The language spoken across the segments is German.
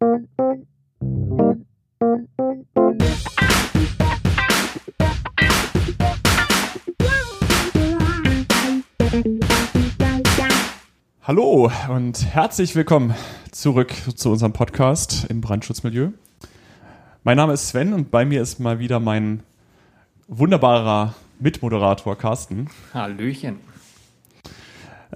Hallo und herzlich willkommen zurück zu unserem Podcast im Brandschutzmilieu. Mein Name ist Sven und bei mir ist mal wieder mein wunderbarer Mitmoderator Carsten. Hallöchen.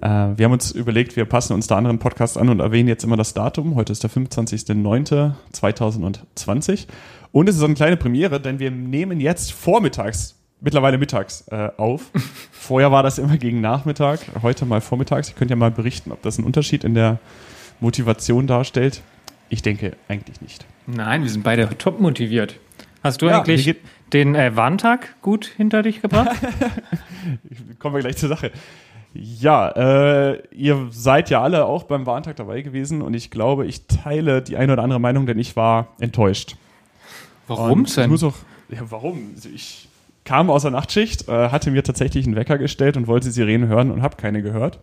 Äh, wir haben uns überlegt, wir passen uns da anderen Podcasts an und erwähnen jetzt immer das Datum. Heute ist der 25.09.2020 und es ist eine kleine Premiere, denn wir nehmen jetzt vormittags mittlerweile mittags äh, auf. Vorher war das immer gegen Nachmittag, heute mal vormittags. Ihr könnt ja mal berichten, ob das einen Unterschied in der Motivation darstellt. Ich denke eigentlich nicht. Nein, wir sind beide top motiviert. Hast du ja, eigentlich den äh, Warntag gut hinter dich gebracht? Kommen wir gleich zur Sache. Ja, äh, ihr seid ja alle auch beim Warntag dabei gewesen und ich glaube, ich teile die eine oder andere Meinung, denn ich war enttäuscht. Warum denn? Ich muss auch, ja, warum? Ich kam aus der Nachtschicht, äh, hatte mir tatsächlich einen Wecker gestellt und wollte Sirenen hören und habe keine gehört.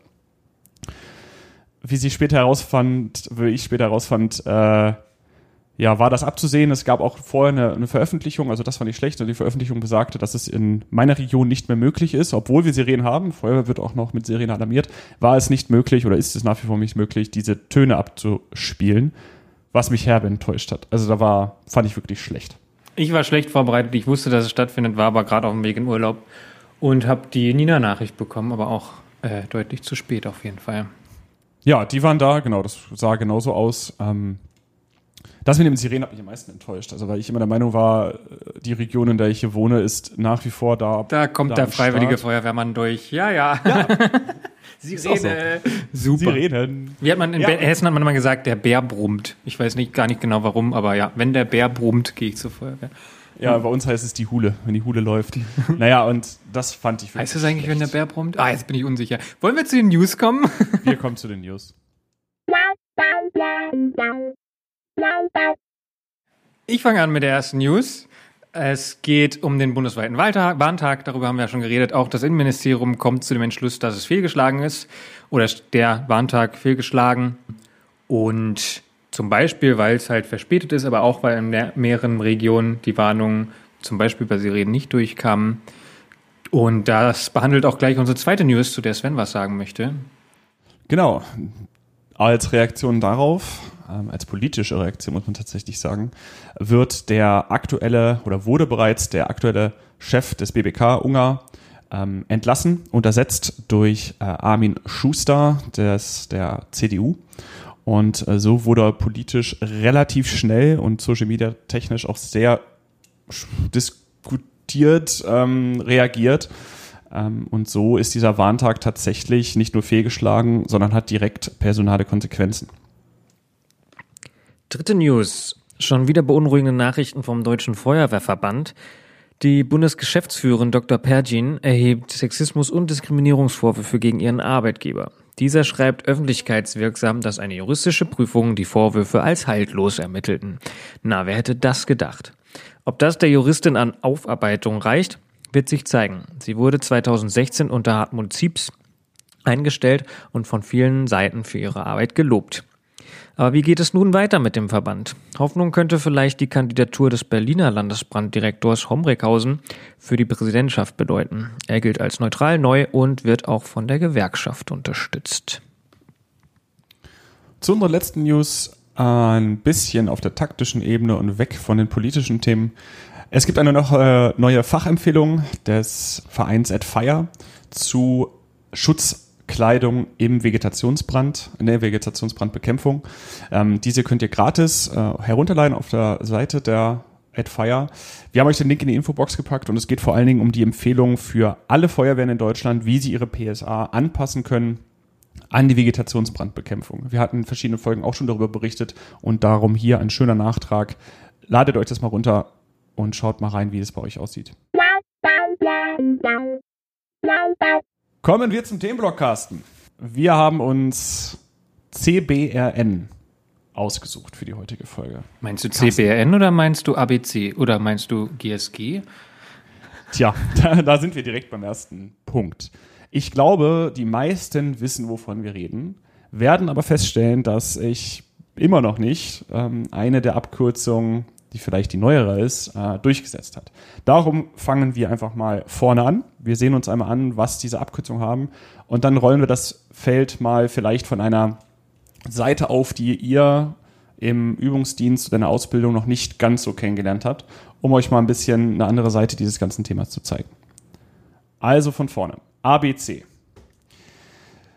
Wie sie später herausfand, wie ich später herausfand, äh, ja, war das abzusehen. Es gab auch vorher eine, eine Veröffentlichung, also das war nicht schlecht. Die Veröffentlichung besagte, dass es in meiner Region nicht mehr möglich ist, obwohl wir Sirenen haben. Feuerwehr wird auch noch mit Sirenen alarmiert. War es nicht möglich oder ist es nach wie vor nicht möglich, diese Töne abzuspielen, was mich herbe enttäuscht hat. Also da war, fand ich wirklich schlecht. Ich war schlecht vorbereitet. Ich wusste, dass es stattfindet, war aber gerade auf dem Weg in Urlaub und habe die Nina-Nachricht bekommen, aber auch äh, deutlich zu spät auf jeden Fall. Ja, die waren da, genau, das sah genauso aus. Ähm, das mit dem Sirenen hat mich am meisten enttäuscht. Also, weil ich immer der Meinung war, die Region, in der ich hier wohne, ist nach wie vor da. Da kommt da der freiwillige Start. Feuerwehrmann durch. Ja, ja. ja. Sirene. So. Super. Sirenen. Wie hat man in ja. Hessen hat man immer gesagt, der Bär brummt. Ich weiß nicht gar nicht genau warum, aber ja, wenn der Bär brummt, gehe ich zur Feuerwehr. Ja, bei uns heißt es die Hule, wenn die Hule läuft. naja, und das fand ich wirklich. Heißt es eigentlich, schlecht. wenn der Bär brummt? Ah, jetzt bin ich unsicher. Wollen wir zu den News kommen? wir kommen zu den News. Ich fange an mit der ersten News. Es geht um den bundesweiten Warntag. Darüber haben wir ja schon geredet. Auch das Innenministerium kommt zu dem Entschluss, dass es fehlgeschlagen ist oder der Warntag fehlgeschlagen. Und zum Beispiel, weil es halt verspätet ist, aber auch weil in mehreren Regionen die Warnungen zum Beispiel bei Sirenen nicht durchkamen. Und das behandelt auch gleich unsere zweite News, zu der Sven was sagen möchte. Genau. Als Reaktion darauf als politische Reaktion muss man tatsächlich sagen, wird der aktuelle oder wurde bereits der aktuelle Chef des BBK, Ungar, ähm, entlassen und ersetzt durch äh, Armin Schuster des, der CDU. Und äh, so wurde politisch relativ schnell und social media technisch auch sehr diskutiert ähm, reagiert. Ähm, und so ist dieser Warntag tatsächlich nicht nur fehlgeschlagen, sondern hat direkt personale Konsequenzen. Dritte News. Schon wieder beunruhigende Nachrichten vom Deutschen Feuerwehrverband. Die Bundesgeschäftsführerin Dr. Pergin erhebt Sexismus- und Diskriminierungsvorwürfe gegen ihren Arbeitgeber. Dieser schreibt öffentlichkeitswirksam, dass eine juristische Prüfung die Vorwürfe als haltlos ermittelten. Na, wer hätte das gedacht? Ob das der Juristin an Aufarbeitung reicht, wird sich zeigen. Sie wurde 2016 unter Hartmut Zieps eingestellt und von vielen Seiten für ihre Arbeit gelobt. Aber wie geht es nun weiter mit dem Verband? Hoffnung könnte vielleicht die Kandidatur des Berliner Landesbranddirektors Homrekhausen für die Präsidentschaft bedeuten. Er gilt als neutral neu und wird auch von der Gewerkschaft unterstützt. Zu unserer letzten News ein bisschen auf der taktischen Ebene und weg von den politischen Themen. Es gibt eine äh, neue Fachempfehlung des Vereins at Fire zu Schutz Kleidung im Vegetationsbrand, in der Vegetationsbrandbekämpfung. Ähm, diese könnt ihr gratis äh, herunterladen auf der Seite der AdFire. Wir haben euch den Link in die Infobox gepackt und es geht vor allen Dingen um die Empfehlung für alle Feuerwehren in Deutschland, wie sie ihre PSA anpassen können an die Vegetationsbrandbekämpfung. Wir hatten in verschiedenen Folgen auch schon darüber berichtet und darum hier ein schöner Nachtrag. Ladet euch das mal runter und schaut mal rein, wie es bei euch aussieht. Kommen wir zum Themenblock, Carsten. Wir haben uns CBRN ausgesucht für die heutige Folge. Meinst du CBRN oder meinst du ABC oder meinst du GSG? Tja, da, da sind wir direkt beim ersten Punkt. Ich glaube, die meisten wissen, wovon wir reden, werden aber feststellen, dass ich immer noch nicht ähm, eine der Abkürzungen, die vielleicht die neuere ist, äh, durchgesetzt hat. Darum fangen wir einfach mal vorne an. Wir sehen uns einmal an, was diese Abkürzungen haben und dann rollen wir das Feld mal vielleicht von einer Seite auf, die ihr im Übungsdienst oder in der Ausbildung noch nicht ganz so kennengelernt habt, um euch mal ein bisschen eine andere Seite dieses ganzen Themas zu zeigen. Also von vorne. ABC.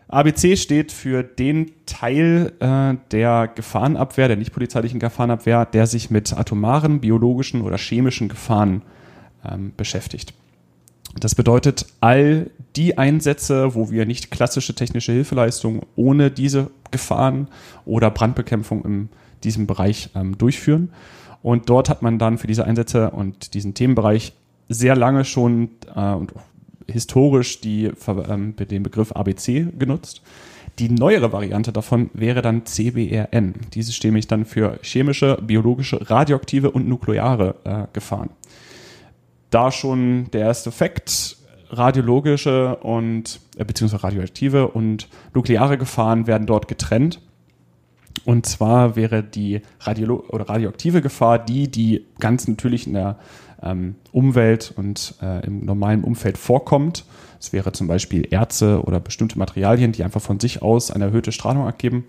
ABC steht für den Teil äh, der Gefahrenabwehr, der nicht polizeilichen Gefahrenabwehr, der sich mit atomaren, biologischen oder chemischen Gefahren ähm, beschäftigt. Das bedeutet, all die Einsätze, wo wir nicht klassische technische Hilfeleistungen ohne diese Gefahren oder Brandbekämpfung in diesem Bereich ähm, durchführen. Und dort hat man dann für diese Einsätze und diesen Themenbereich sehr lange schon äh, und historisch die, ähm, den Begriff ABC genutzt. Die neuere Variante davon wäre dann CBRN. Diese steht nämlich dann für chemische, biologische, radioaktive und nukleare äh, Gefahren. Da schon der erste Fakt, radiologische und äh, beziehungsweise radioaktive und nukleare Gefahren werden dort getrennt. Und zwar wäre die Radiolo oder radioaktive Gefahr die, die ganz natürlich in der ähm, Umwelt und äh, im normalen Umfeld vorkommt. Es wäre zum Beispiel Erze oder bestimmte Materialien, die einfach von sich aus eine erhöhte Strahlung abgeben.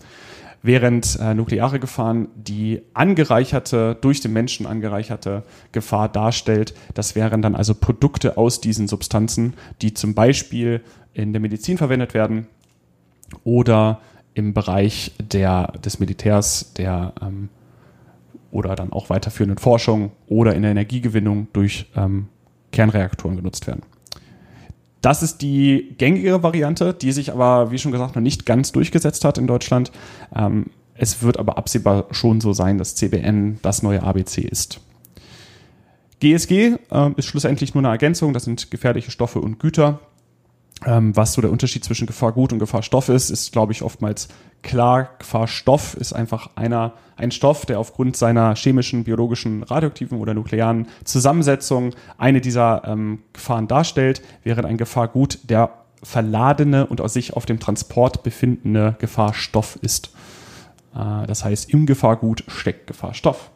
Während äh, nukleare Gefahren die angereicherte, durch den Menschen angereicherte Gefahr darstellt. Das wären dann also Produkte aus diesen Substanzen, die zum Beispiel in der Medizin verwendet werden oder im Bereich der, des Militärs, der ähm, oder dann auch weiterführenden Forschung oder in der Energiegewinnung durch ähm, Kernreaktoren genutzt werden. Das ist die gängige Variante, die sich aber, wie schon gesagt, noch nicht ganz durchgesetzt hat in Deutschland. Ähm, es wird aber absehbar schon so sein, dass CBN das neue ABC ist. GSG äh, ist schlussendlich nur eine Ergänzung, das sind gefährliche Stoffe und Güter. Ähm, was so der Unterschied zwischen Gefahrgut und Gefahrstoff ist, ist, glaube ich, oftmals klar. Gefahrstoff ist einfach einer, ein Stoff, der aufgrund seiner chemischen, biologischen, radioaktiven oder nuklearen Zusammensetzung eine dieser ähm, Gefahren darstellt, während ein Gefahrgut der verladene und aus sich auf dem Transport befindende Gefahrstoff ist. Äh, das heißt, im Gefahrgut steckt Gefahrstoff.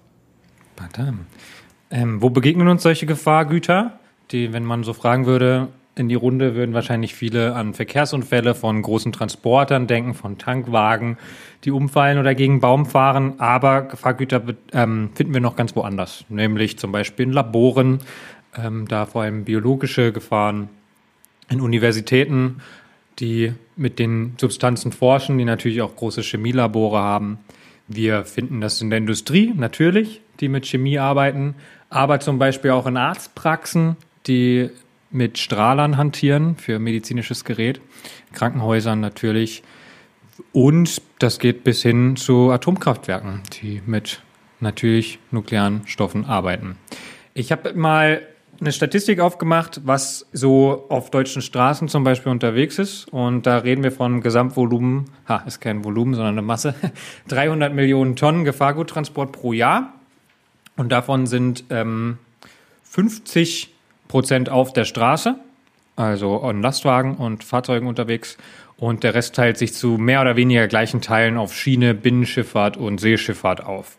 Ähm, wo begegnen uns solche Gefahrgüter? Die, wenn man so fragen würde, in die Runde würden wahrscheinlich viele an Verkehrsunfälle von großen Transportern denken, von Tankwagen, die umfallen oder gegen Baum fahren. Aber Gefahrgüter ähm, finden wir noch ganz woanders, nämlich zum Beispiel in Laboren, ähm, da vor allem biologische Gefahren, in Universitäten, die mit den Substanzen forschen, die natürlich auch große Chemielabore haben. Wir finden das in der Industrie natürlich, die mit Chemie arbeiten, aber zum Beispiel auch in Arztpraxen, die mit Strahlern hantieren für medizinisches Gerät, Krankenhäusern natürlich. Und das geht bis hin zu Atomkraftwerken, die mit natürlich nuklearen Stoffen arbeiten. Ich habe mal eine Statistik aufgemacht, was so auf deutschen Straßen zum Beispiel unterwegs ist. Und da reden wir von Gesamtvolumen, ha, ist kein Volumen, sondern eine Masse, 300 Millionen Tonnen Gefahrguttransport pro Jahr. Und davon sind ähm, 50 Prozent auf der Straße, also an Lastwagen und Fahrzeugen unterwegs. Und der Rest teilt sich zu mehr oder weniger gleichen Teilen auf Schiene, Binnenschifffahrt und Seeschifffahrt auf.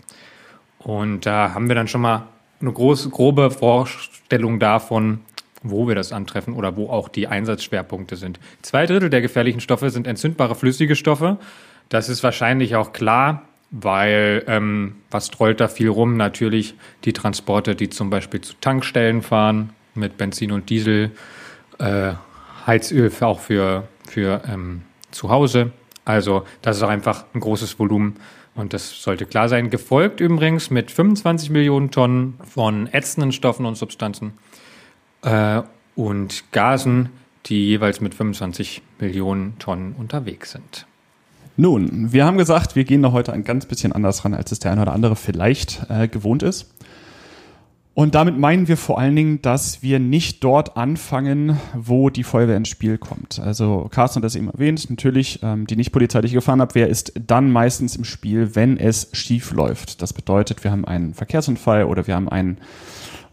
Und da haben wir dann schon mal eine große, grobe Vorstellung davon, wo wir das antreffen oder wo auch die Einsatzschwerpunkte sind. Zwei Drittel der gefährlichen Stoffe sind entzündbare flüssige Stoffe. Das ist wahrscheinlich auch klar, weil ähm, was trollt da viel rum? Natürlich die Transporte, die zum Beispiel zu Tankstellen fahren, mit Benzin und Diesel, äh, Heizöl auch für, für ähm, zu Hause. Also das ist auch einfach ein großes Volumen und das sollte klar sein. Gefolgt übrigens mit 25 Millionen Tonnen von ätzenden Stoffen und Substanzen äh, und Gasen, die jeweils mit 25 Millionen Tonnen unterwegs sind. Nun, wir haben gesagt, wir gehen da heute ein ganz bisschen anders ran, als es der eine oder andere vielleicht äh, gewohnt ist. Und damit meinen wir vor allen Dingen, dass wir nicht dort anfangen, wo die Feuerwehr ins Spiel kommt. Also Carsten hat das eben erwähnt, natürlich ähm, die nicht polizeiliche Gefahrenabwehr ist dann meistens im Spiel, wenn es schief läuft. Das bedeutet, wir haben einen Verkehrsunfall oder wir haben einen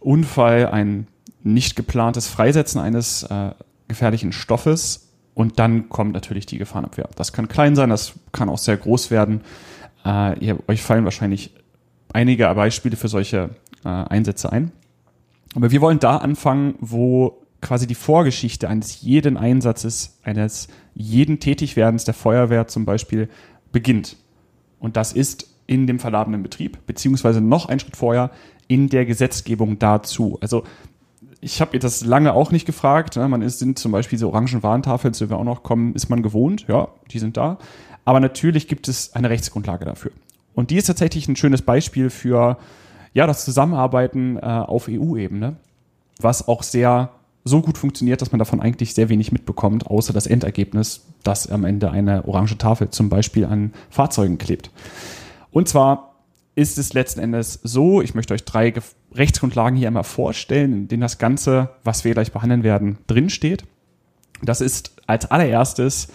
Unfall, ein nicht geplantes Freisetzen eines äh, gefährlichen Stoffes und dann kommt natürlich die Gefahrenabwehr. Das kann klein sein, das kann auch sehr groß werden. Äh, ihr, euch fallen wahrscheinlich einige Beispiele für solche äh, Einsätze ein. Aber wir wollen da anfangen, wo quasi die Vorgeschichte eines jeden Einsatzes, eines jeden Tätigwerdens der Feuerwehr zum Beispiel beginnt. Und das ist in dem verladenen Betrieb, beziehungsweise noch einen Schritt vorher in der Gesetzgebung dazu. Also ich habe ihr das lange auch nicht gefragt. Ne? Man ist, sind zum Beispiel so orangen Warntafeln, zu wir auch noch kommen, ist man gewohnt. Ja, die sind da. Aber natürlich gibt es eine Rechtsgrundlage dafür. Und die ist tatsächlich ein schönes Beispiel für ja, das Zusammenarbeiten äh, auf EU-Ebene, was auch sehr so gut funktioniert, dass man davon eigentlich sehr wenig mitbekommt, außer das Endergebnis, dass am Ende eine orange Tafel zum Beispiel an Fahrzeugen klebt. Und zwar ist es letzten Endes so, ich möchte euch drei Rechtsgrundlagen hier einmal vorstellen, in denen das Ganze, was wir gleich behandeln werden, drinsteht. Das ist als allererstes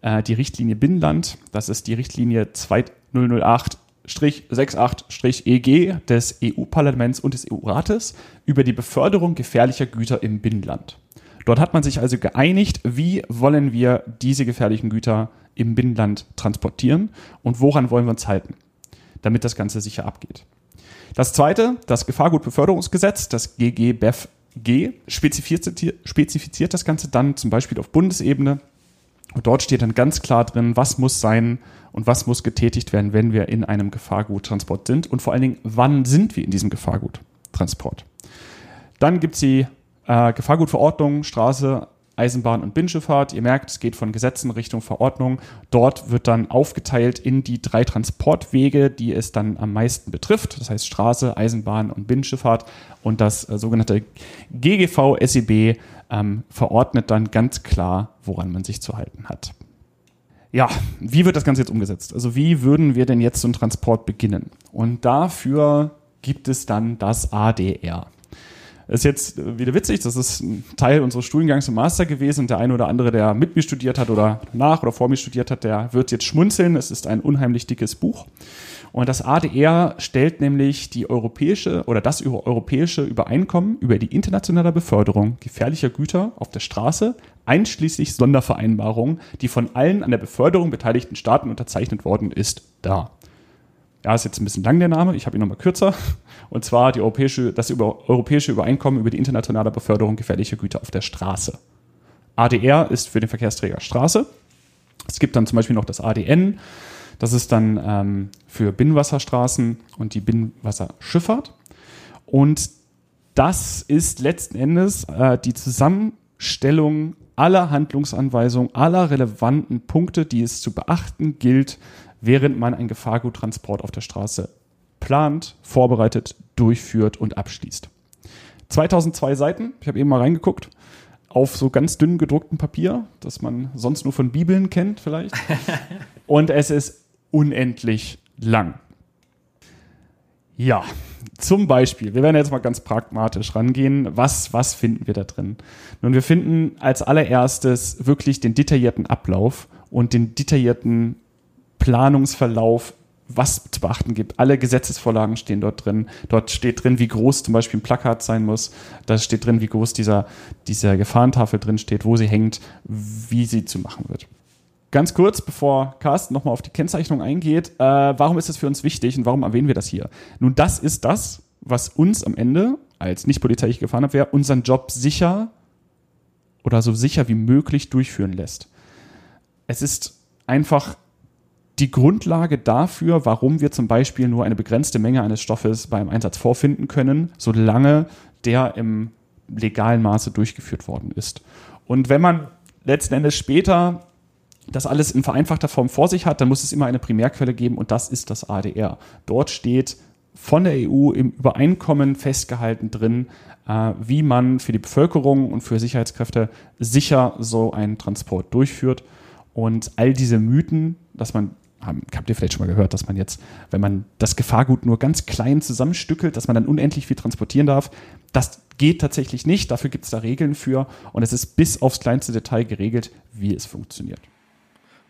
äh, die Richtlinie Binnenland. Das ist die Richtlinie 2008 68-EG des EU-Parlaments und des EU-Rates über die Beförderung gefährlicher Güter im Binnenland. Dort hat man sich also geeinigt, wie wollen wir diese gefährlichen Güter im Binnenland transportieren und woran wollen wir uns halten, damit das Ganze sicher abgeht. Das zweite, das Gefahrgutbeförderungsgesetz, das GGBEFG, spezifiziert, spezifiziert das Ganze dann zum Beispiel auf Bundesebene. Und dort steht dann ganz klar drin, was muss sein und was muss getätigt werden, wenn wir in einem Gefahrguttransport sind und vor allen Dingen, wann sind wir in diesem Gefahrguttransport. Dann gibt es die äh, Gefahrgutverordnung, Straße, Eisenbahn und Binnenschifffahrt. Ihr merkt, es geht von Gesetzen Richtung Verordnung. Dort wird dann aufgeteilt in die drei Transportwege, die es dann am meisten betrifft. Das heißt Straße, Eisenbahn und Binnenschifffahrt. Und das äh, sogenannte GGV SEB ähm, verordnet dann ganz klar, woran man sich zu halten hat. Ja, wie wird das Ganze jetzt umgesetzt? Also wie würden wir denn jetzt so einen Transport beginnen? Und dafür gibt es dann das ADR. Ist jetzt wieder witzig, das ist ein Teil unseres Studiengangs im Master gewesen der eine oder andere, der mit mir studiert hat oder nach oder vor mir studiert hat, der wird jetzt schmunzeln. Es ist ein unheimlich dickes Buch. Und das ADR stellt nämlich die europäische oder das über europäische Übereinkommen über die internationale Beförderung gefährlicher Güter auf der Straße, einschließlich Sondervereinbarungen, die von allen an der Beförderung beteiligten Staaten unterzeichnet worden ist, dar. Ja, ist jetzt ein bisschen lang der Name, ich habe ihn nochmal kürzer. Und zwar die europäische, das über, europäische Übereinkommen über die internationale Beförderung gefährlicher Güter auf der Straße. ADR ist für den Verkehrsträger Straße. Es gibt dann zum Beispiel noch das ADN, das ist dann ähm, für Binnenwasserstraßen und die Binnenwasserschifffahrt. Und das ist letzten Endes äh, die Zusammenstellung aller Handlungsanweisungen, aller relevanten Punkte, die es zu beachten gilt, während man einen Gefahrguttransport auf der Straße plant, vorbereitet, durchführt und abschließt. 2002 Seiten, ich habe eben mal reingeguckt, auf so ganz dünn gedrucktem Papier, das man sonst nur von Bibeln kennt vielleicht. und es ist unendlich lang. Ja, zum Beispiel, wir werden jetzt mal ganz pragmatisch rangehen. Was, was finden wir da drin? Nun, wir finden als allererstes wirklich den detaillierten Ablauf und den detaillierten Planungsverlauf, was zu beachten gibt. Alle Gesetzesvorlagen stehen dort drin. Dort steht drin, wie groß zum Beispiel ein Plakat sein muss. Da steht drin, wie groß dieser, dieser Gefahrentafel drin steht, wo sie hängt, wie sie zu machen wird. Ganz kurz, bevor Carsten nochmal auf die Kennzeichnung eingeht, äh, warum ist das für uns wichtig und warum erwähnen wir das hier? Nun, das ist das, was uns am Ende als nicht polizeilich Gefahrener unseren Job sicher oder so sicher wie möglich durchführen lässt. Es ist einfach die Grundlage dafür, warum wir zum Beispiel nur eine begrenzte Menge eines Stoffes beim Einsatz vorfinden können, solange der im legalen Maße durchgeführt worden ist. Und wenn man letzten Endes später das alles in vereinfachter Form vor sich hat, dann muss es immer eine Primärquelle geben und das ist das ADR. Dort steht von der EU im Übereinkommen festgehalten drin, äh, wie man für die Bevölkerung und für Sicherheitskräfte sicher so einen Transport durchführt. Und all diese Mythen, dass man, habt ihr vielleicht schon mal gehört, dass man jetzt, wenn man das Gefahrgut nur ganz klein zusammenstückelt, dass man dann unendlich viel transportieren darf, das geht tatsächlich nicht. Dafür gibt es da Regeln für und es ist bis aufs kleinste Detail geregelt, wie es funktioniert.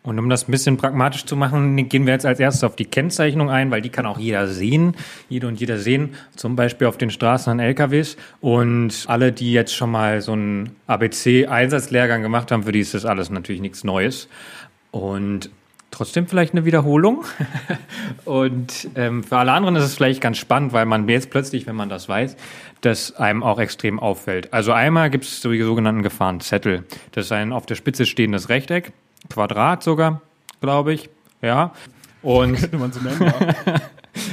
Und um das ein bisschen pragmatisch zu machen, gehen wir jetzt als erstes auf die Kennzeichnung ein, weil die kann auch jeder sehen, jede und jeder sehen, zum Beispiel auf den Straßen an LKWs. Und alle, die jetzt schon mal so einen ABC-Einsatzlehrgang gemacht haben, für die ist das alles natürlich nichts Neues. Und Trotzdem vielleicht eine Wiederholung. Und ähm, für alle anderen ist es vielleicht ganz spannend, weil man jetzt plötzlich, wenn man das weiß, das einem auch extrem auffällt. Also einmal gibt es die sogenannten Gefahrenzettel. Das ist ein auf der Spitze stehendes Rechteck, Quadrat sogar, glaube ich. Ja. Und könnte man so nennen. Ja.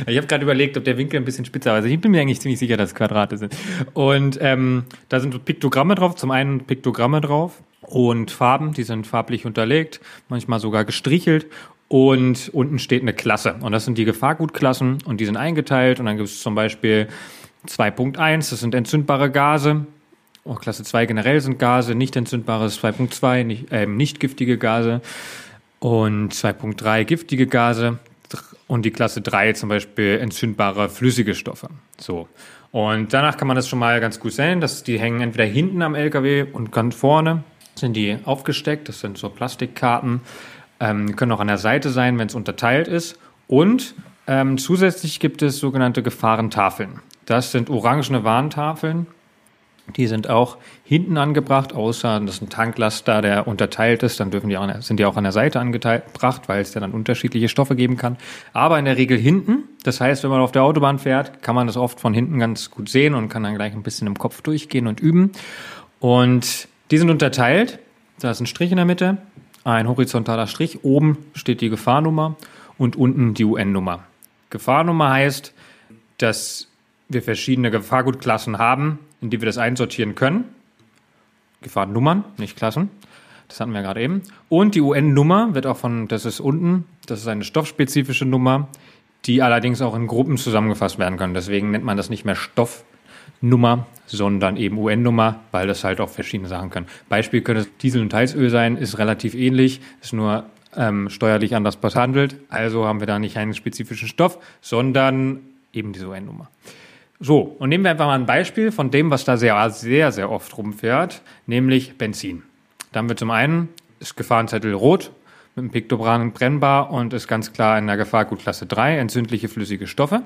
Ich habe gerade überlegt, ob der Winkel ein bisschen spitzer war. Also ich bin mir eigentlich ziemlich sicher, dass es Quadrate sind. Und ähm, da sind Piktogramme drauf. Zum einen Piktogramme drauf und Farben, die sind farblich unterlegt, manchmal sogar gestrichelt. Und unten steht eine Klasse. Und das sind die Gefahrgutklassen und die sind eingeteilt. Und dann gibt es zum Beispiel 2.1, das sind entzündbare Gase. Oh, Klasse 2 generell sind Gase, nicht entzündbares 2.2, nicht, äh, nicht giftige Gase. Und 2.3 giftige Gase. Und die Klasse 3 zum Beispiel entzündbare flüssige Stoffe. So. Und danach kann man das schon mal ganz gut sehen, dass die hängen entweder hinten am LKW und ganz vorne sind die aufgesteckt. Das sind so Plastikkarten. Ähm, können auch an der Seite sein, wenn es unterteilt ist. Und ähm, zusätzlich gibt es sogenannte Gefahrentafeln. Das sind orangene Warntafeln. Die sind auch hinten angebracht, außer das ist ein Tanklaster, der unterteilt ist, dann dürfen die auch, sind die auch an der Seite angebracht, weil es ja dann unterschiedliche Stoffe geben kann. Aber in der Regel hinten. Das heißt, wenn man auf der Autobahn fährt, kann man das oft von hinten ganz gut sehen und kann dann gleich ein bisschen im Kopf durchgehen und üben. Und die sind unterteilt. Da ist ein Strich in der Mitte, ein horizontaler Strich. Oben steht die Gefahrnummer und unten die UN-Nummer. Gefahrnummer heißt, dass wir verschiedene Gefahrgutklassen haben, in die wir das einsortieren können. Gefahrennummern, nicht Klassen. Das hatten wir gerade eben. Und die UN-Nummer wird auch von, das ist unten, das ist eine stoffspezifische Nummer, die allerdings auch in Gruppen zusammengefasst werden kann. Deswegen nennt man das nicht mehr Stoff, Nummer, sondern eben UN-Nummer, weil das halt auch verschiedene Sachen können. Beispiel könnte Diesel- und Heizöl sein, ist relativ ähnlich, ist nur ähm, steuerlich anders behandelt. Also haben wir da nicht einen spezifischen Stoff, sondern eben diese UN-Nummer. So, und nehmen wir einfach mal ein Beispiel von dem, was da sehr, sehr, sehr oft rumfährt, nämlich Benzin. Da haben wir zum einen ist Gefahrenzettel rot mit dem Piktogramm brennbar und ist ganz klar in der Gefahrgutklasse 3 entzündliche flüssige Stoffe.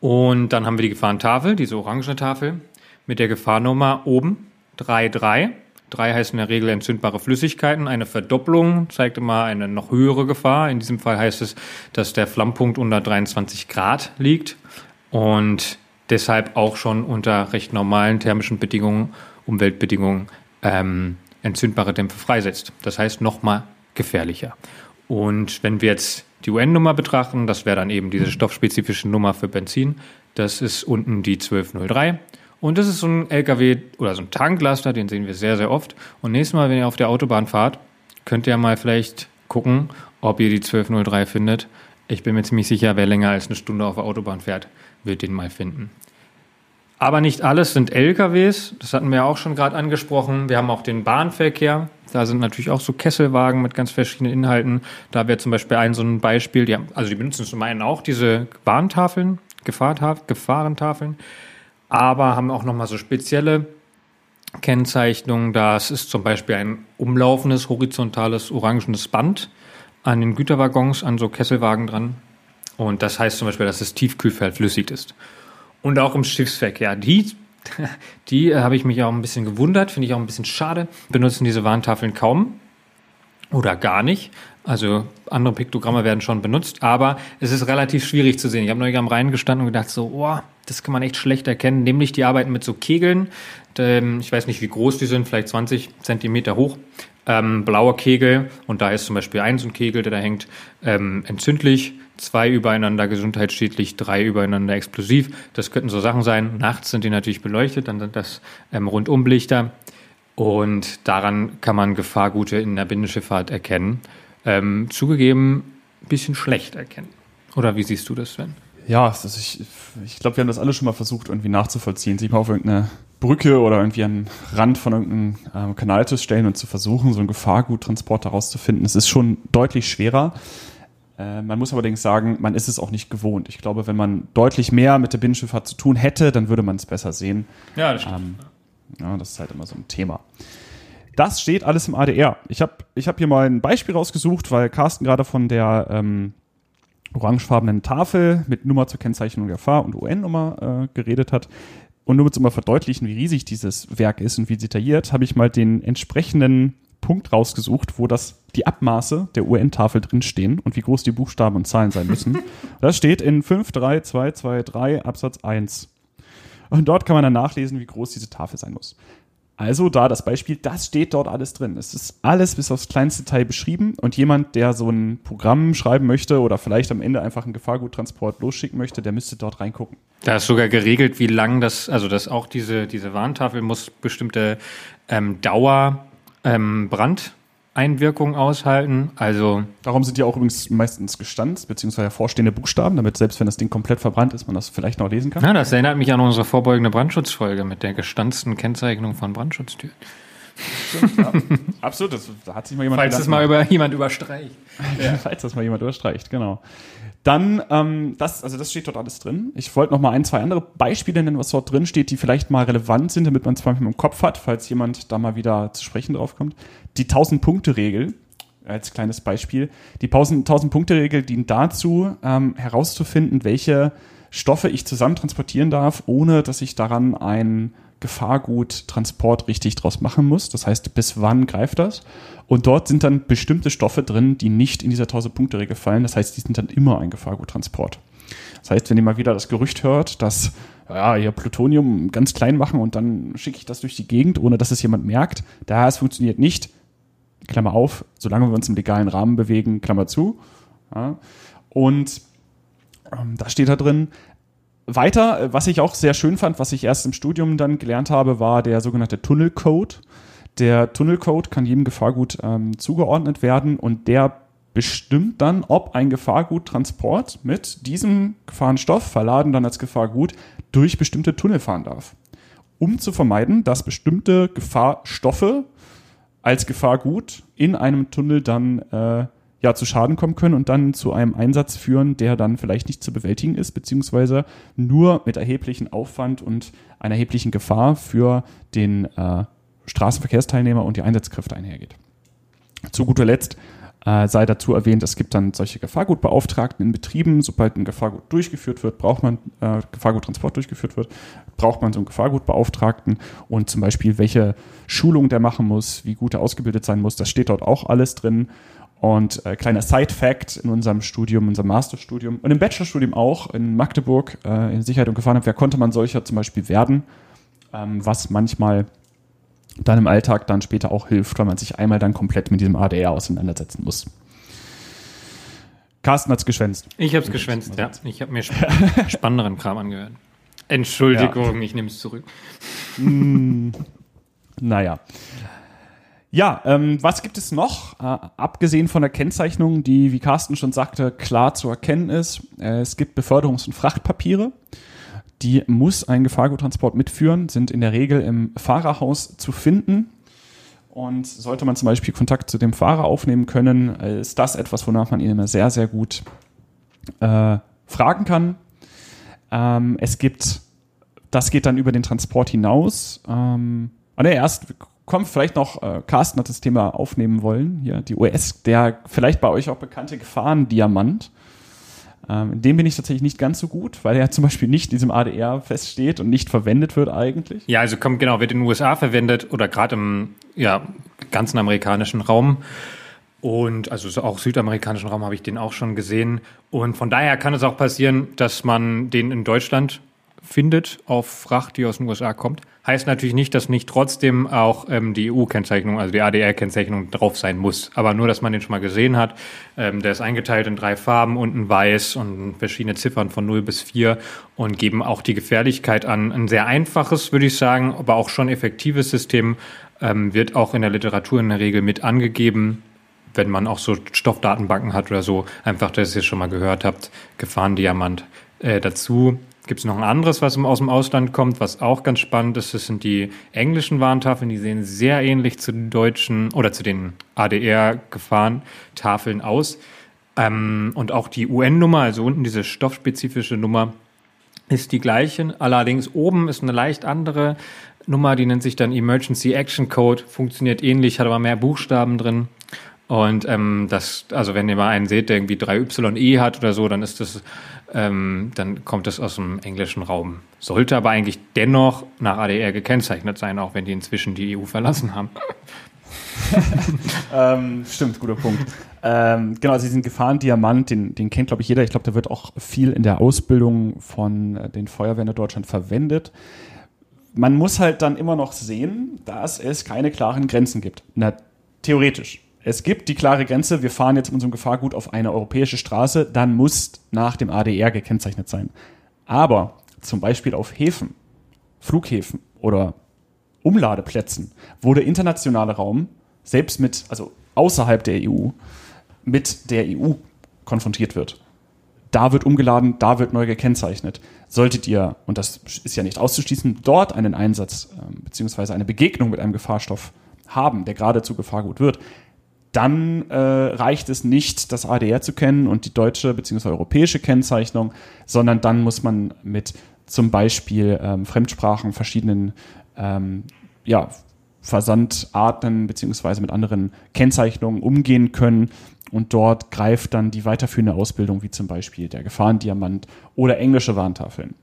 Und dann haben wir die Gefahrentafel, diese orange Tafel, mit der Gefahrnummer oben 3.3. 3 heißt in der Regel entzündbare Flüssigkeiten. Eine Verdopplung zeigt immer eine noch höhere Gefahr. In diesem Fall heißt es, dass der Flammpunkt unter 23 Grad liegt und deshalb auch schon unter recht normalen thermischen Bedingungen, Umweltbedingungen ähm, entzündbare Dämpfe freisetzt. Das heißt nochmal gefährlicher. Und wenn wir jetzt die UN-Nummer betrachten, das wäre dann eben diese stoffspezifische Nummer für Benzin. Das ist unten die 1203. Und das ist so ein LKW oder so ein Tanklaster, den sehen wir sehr, sehr oft. Und nächstes Mal, wenn ihr auf der Autobahn fahrt, könnt ihr mal vielleicht gucken, ob ihr die 1203 findet. Ich bin mir ziemlich sicher, wer länger als eine Stunde auf der Autobahn fährt, wird den mal finden. Aber nicht alles sind LKWs. Das hatten wir auch schon gerade angesprochen. Wir haben auch den Bahnverkehr. Da sind natürlich auch so Kesselwagen mit ganz verschiedenen Inhalten. Da wäre zum Beispiel ein so ein Beispiel, die haben, also die benutzen zum einen auch diese Warntafeln, Gefahrentafeln, aber haben auch nochmal so spezielle Kennzeichnungen. Das ist zum Beispiel ein umlaufendes, horizontales, orangenes Band an den Güterwaggons, an so Kesselwagen dran. Und das heißt zum Beispiel, dass das Tiefkühlfeld flüssig ist. Und auch im Schiffsverkehr. Die die äh, habe ich mich auch ein bisschen gewundert, finde ich auch ein bisschen schade. Benutzen diese Warntafeln kaum oder gar nicht. Also andere Piktogramme werden schon benutzt, aber es ist relativ schwierig zu sehen. Ich habe neulich am Rhein gestanden und gedacht so, oh, das kann man echt schlecht erkennen. Nämlich die arbeiten mit so Kegeln. Ich weiß nicht, wie groß die sind, vielleicht 20 Zentimeter hoch. Ähm, blauer Kegel und da ist zum Beispiel ein so ein Kegel, der da hängt, ähm, entzündlich zwei übereinander gesundheitsschädlich, drei übereinander explosiv. Das könnten so Sachen sein. Nachts sind die natürlich beleuchtet, dann sind das ähm, Rundumlichter. Und daran kann man Gefahrgute in der Binnenschifffahrt erkennen. Ähm, zugegeben, ein bisschen schlecht erkennen. Oder wie siehst du das, Sven? Ja, also ich, ich glaube, wir haben das alle schon mal versucht, irgendwie nachzuvollziehen. Sich mal auf irgendeine Brücke oder irgendwie an Rand von irgendeinem ähm, Kanal zu stellen und zu versuchen, so einen Gefahrguttransport herauszufinden. Es ist schon deutlich schwerer. Äh, man muss allerdings sagen, man ist es auch nicht gewohnt. Ich glaube, wenn man deutlich mehr mit der Binnenschifffahrt zu tun hätte, dann würde man es besser sehen. Ja, das stimmt. Ähm, ja, das ist halt immer so ein Thema. Das steht alles im ADR. Ich habe ich hab hier mal ein Beispiel rausgesucht, weil Carsten gerade von der ähm, orangefarbenen Tafel mit Nummer zur Kennzeichnung der Fahr- und UN-Nummer äh, geredet hat. Und nur um zu mal verdeutlichen, wie riesig dieses Werk ist und wie detailliert, habe ich mal den entsprechenden Punkt rausgesucht, wo das die Abmaße der UN-Tafel drinstehen und wie groß die Buchstaben und Zahlen sein müssen. das steht in 53223 Absatz 1. Und dort kann man dann nachlesen, wie groß diese Tafel sein muss. Also da das Beispiel, das steht dort alles drin. Es ist alles bis aufs kleinste Detail beschrieben und jemand, der so ein Programm schreiben möchte oder vielleicht am Ende einfach einen Gefahrguttransport losschicken möchte, der müsste dort reingucken. Da ist sogar geregelt, wie lang das, also dass auch diese, diese Warntafel muss bestimmte ähm, Dauer ähm, Brand Einwirkung aushalten. Also Darum sind die auch übrigens meistens gestanzt, beziehungsweise hervorstehende Buchstaben, damit selbst wenn das Ding komplett verbrannt ist, man das vielleicht noch lesen kann. Ja, das erinnert mich an unsere vorbeugende Brandschutzfolge mit der gestanzten Kennzeichnung von Brandschutztüren. Stimmt, ja. Absolut, das, da hat sich mal jemand Falls das mal über, jemand überstreicht. Ja. Falls das mal jemand überstreicht, genau. Dann, ähm, das, also das steht dort alles drin. Ich wollte noch mal ein, zwei andere Beispiele nennen, was dort drin steht, die vielleicht mal relevant sind, damit man es manchmal im Kopf hat, falls jemand da mal wieder zu sprechen drauf kommt. Die 1000-Punkte-Regel als kleines Beispiel. Die 1000-Punkte-Regel dient dazu, ähm, herauszufinden, welche Stoffe ich zusammen transportieren darf, ohne dass ich daran ein Gefahrguttransport richtig draus machen muss. Das heißt, bis wann greift das? Und dort sind dann bestimmte Stoffe drin, die nicht in dieser 1000-Punkte-Regel fallen. Das heißt, die sind dann immer ein Gefahrguttransport. Das heißt, wenn ihr mal wieder das Gerücht hört, dass ja, hier Plutonium ganz klein machen und dann schicke ich das durch die Gegend, ohne dass es jemand merkt, da es funktioniert nicht, Klammer auf, solange wir uns im legalen Rahmen bewegen, Klammer zu. Ja. Und ähm, da steht da drin, weiter, was ich auch sehr schön fand, was ich erst im Studium dann gelernt habe, war der sogenannte Tunnelcode. Der Tunnelcode kann jedem Gefahrgut ähm, zugeordnet werden und der bestimmt dann, ob ein Gefahrguttransport mit diesem Gefahrenstoff, verladen dann als Gefahrgut, durch bestimmte Tunnel fahren darf. Um zu vermeiden, dass bestimmte Gefahrstoffe als Gefahrgut in einem Tunnel dann äh, ja, zu Schaden kommen können und dann zu einem Einsatz führen, der dann vielleicht nicht zu bewältigen ist, beziehungsweise nur mit erheblichem Aufwand und einer erheblichen Gefahr für den äh, Straßenverkehrsteilnehmer und die Einsatzkräfte einhergeht. Zu guter Letzt äh, sei dazu erwähnt, es gibt dann solche Gefahrgutbeauftragten in Betrieben. Sobald ein Gefahrgut durchgeführt wird, braucht man äh, Gefahrguttransport durchgeführt wird, braucht man so einen Gefahrgutbeauftragten und zum Beispiel welche Schulung der machen muss, wie gut er ausgebildet sein muss, das steht dort auch alles drin. Und äh, kleiner Side-Fact in unserem Studium, unserem Masterstudium und im Bachelorstudium auch in Magdeburg äh, in Sicherheit und Gefahrenabwehr konnte man solcher zum Beispiel werden, ähm, was manchmal dann im Alltag dann später auch hilft, weil man sich einmal dann komplett mit diesem ADR auseinandersetzen muss. Carsten hat's geschwänzt. Ich hab's geschwänzt, ja. Ich habe mir sp spannenderen Kram angehört. Entschuldigung, ja. ich nehme es zurück. Mm, naja. Ja, ähm, was gibt es noch? Äh, abgesehen von der Kennzeichnung, die, wie Carsten schon sagte, klar zu erkennen ist. Äh, es gibt Beförderungs- und Frachtpapiere. Die muss ein Gefahrguttransport mitführen, sind in der Regel im Fahrerhaus zu finden. Und sollte man zum Beispiel Kontakt zu dem Fahrer aufnehmen können, äh, ist das etwas, wonach man ihn immer sehr, sehr gut äh, fragen kann. Ähm, es gibt, das geht dann über den Transport hinaus. Ähm, ah, ne, erst kommt vielleicht noch, äh, Carsten hat das Thema aufnehmen wollen, hier die US, der vielleicht bei euch auch bekannte Gefahrendiamant. Ähm, in dem bin ich tatsächlich nicht ganz so gut, weil er zum Beispiel nicht in diesem ADR feststeht und nicht verwendet wird eigentlich. Ja, also kommt genau, wird in den USA verwendet oder gerade im ja, ganzen amerikanischen Raum. Und also auch südamerikanischen Raum habe ich den auch schon gesehen. Und von daher kann es auch passieren, dass man den in Deutschland findet auf Fracht, die aus den USA kommt. Heißt natürlich nicht, dass nicht trotzdem auch ähm, die EU-Kennzeichnung, also die ADR-Kennzeichnung drauf sein muss. Aber nur, dass man den schon mal gesehen hat. Ähm, der ist eingeteilt in drei Farben, unten weiß und verschiedene Ziffern von 0 bis 4 und geben auch die Gefährlichkeit an. Ein sehr einfaches, würde ich sagen, aber auch schon effektives System ähm, wird auch in der Literatur in der Regel mit angegeben wenn man auch so Stoffdatenbanken hat oder so, einfach, dass ihr schon mal gehört habt, Gefahrendiamant äh, dazu gibt es noch ein anderes, was aus dem Ausland kommt, was auch ganz spannend ist. Das sind die englischen Warntafeln. Die sehen sehr ähnlich zu den deutschen oder zu den ADR-Gefahrentafeln aus. Ähm, und auch die UN-Nummer, also unten diese stoffspezifische Nummer, ist die gleiche. Allerdings oben ist eine leicht andere Nummer, die nennt sich dann Emergency Action Code. Funktioniert ähnlich, hat aber mehr Buchstaben drin. Und ähm, das, also wenn ihr mal einen seht, der irgendwie 3YE hat oder so, dann ist das ähm, dann kommt es aus dem englischen Raum. Sollte aber eigentlich dennoch nach ADR gekennzeichnet sein, auch wenn die inzwischen die EU verlassen haben. ähm, stimmt, guter Punkt. Ähm, genau, also diesen Gefahrendiamant, den, den kennt, glaube ich, jeder. Ich glaube, der wird auch viel in der Ausbildung von äh, den Feuerwehren in Deutschland verwendet. Man muss halt dann immer noch sehen, dass es keine klaren Grenzen gibt. Na, theoretisch. Es gibt die klare Grenze, wir fahren jetzt mit unserem Gefahrgut auf eine europäische Straße, dann muss nach dem ADR gekennzeichnet sein. Aber zum Beispiel auf Häfen, Flughäfen oder Umladeplätzen, wo der internationale Raum selbst mit, also außerhalb der EU, mit der EU konfrontiert wird. Da wird umgeladen, da wird neu gekennzeichnet. Solltet ihr, und das ist ja nicht auszuschließen, dort einen Einsatz äh, beziehungsweise eine Begegnung mit einem Gefahrstoff haben, der gerade zu Gefahrgut wird, dann äh, reicht es nicht, das ADR zu kennen und die deutsche bzw. europäische Kennzeichnung, sondern dann muss man mit zum Beispiel ähm, Fremdsprachen, verschiedenen ähm, ja, Versandarten beziehungsweise mit anderen Kennzeichnungen umgehen können. Und dort greift dann die weiterführende Ausbildung, wie zum Beispiel der Gefahrendiamant oder englische Warntafeln.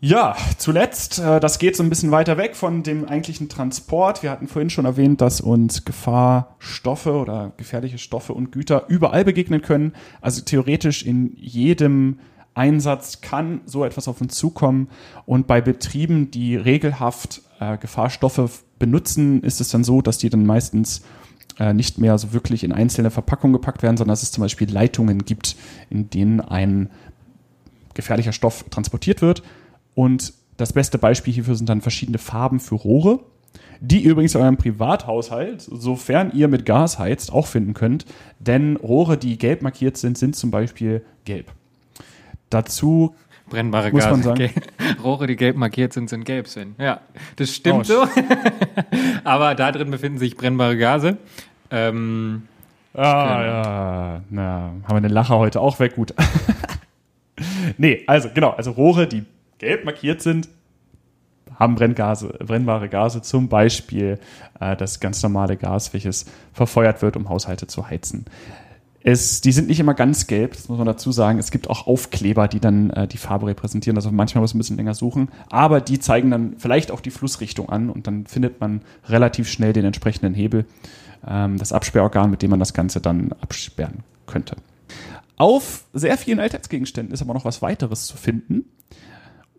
Ja, zuletzt, äh, das geht so ein bisschen weiter weg von dem eigentlichen Transport. Wir hatten vorhin schon erwähnt, dass uns Gefahrstoffe oder gefährliche Stoffe und Güter überall begegnen können. Also theoretisch in jedem Einsatz kann so etwas auf uns zukommen. Und bei Betrieben, die regelhaft äh, Gefahrstoffe benutzen, ist es dann so, dass die dann meistens äh, nicht mehr so wirklich in einzelne Verpackungen gepackt werden, sondern dass es zum Beispiel Leitungen gibt, in denen ein gefährlicher Stoff transportiert wird. Und das beste Beispiel hierfür sind dann verschiedene Farben für Rohre, die ihr übrigens in eurem Privathaushalt, sofern ihr mit Gas heizt, auch finden könnt. Denn Rohre, die gelb markiert sind, sind zum Beispiel gelb. Dazu Brennbare muss Gase. man sagen. Rohre, die gelb markiert sind, sind gelb sind. Ja, das stimmt Oh, so. Aber da drin befinden sich brennbare Gase. Ähm, Ah, ja. Na, haben wir den Lacher heute auch weg, gut. nee, also genau, also Rohre, die gelb markiert sind, haben Brenngase, brennbare Gase, zum Beispiel äh, das ganz normale Gas, welches verfeuert wird, um Haushalte zu heizen. Es, die sind nicht immer ganz gelb, das muss man dazu sagen. Es gibt auch Aufkleber, die dann äh, die Farbe repräsentieren. Also manchmal muss man ein bisschen länger suchen. Aber die zeigen dann vielleicht auch die Flussrichtung an und dann findet man relativ schnell den entsprechenden Hebel, ähm, das Absperrorgan, mit dem man das Ganze dann absperren könnte. Auf sehr vielen Alltagsgegenständen ist aber noch was weiteres zu finden.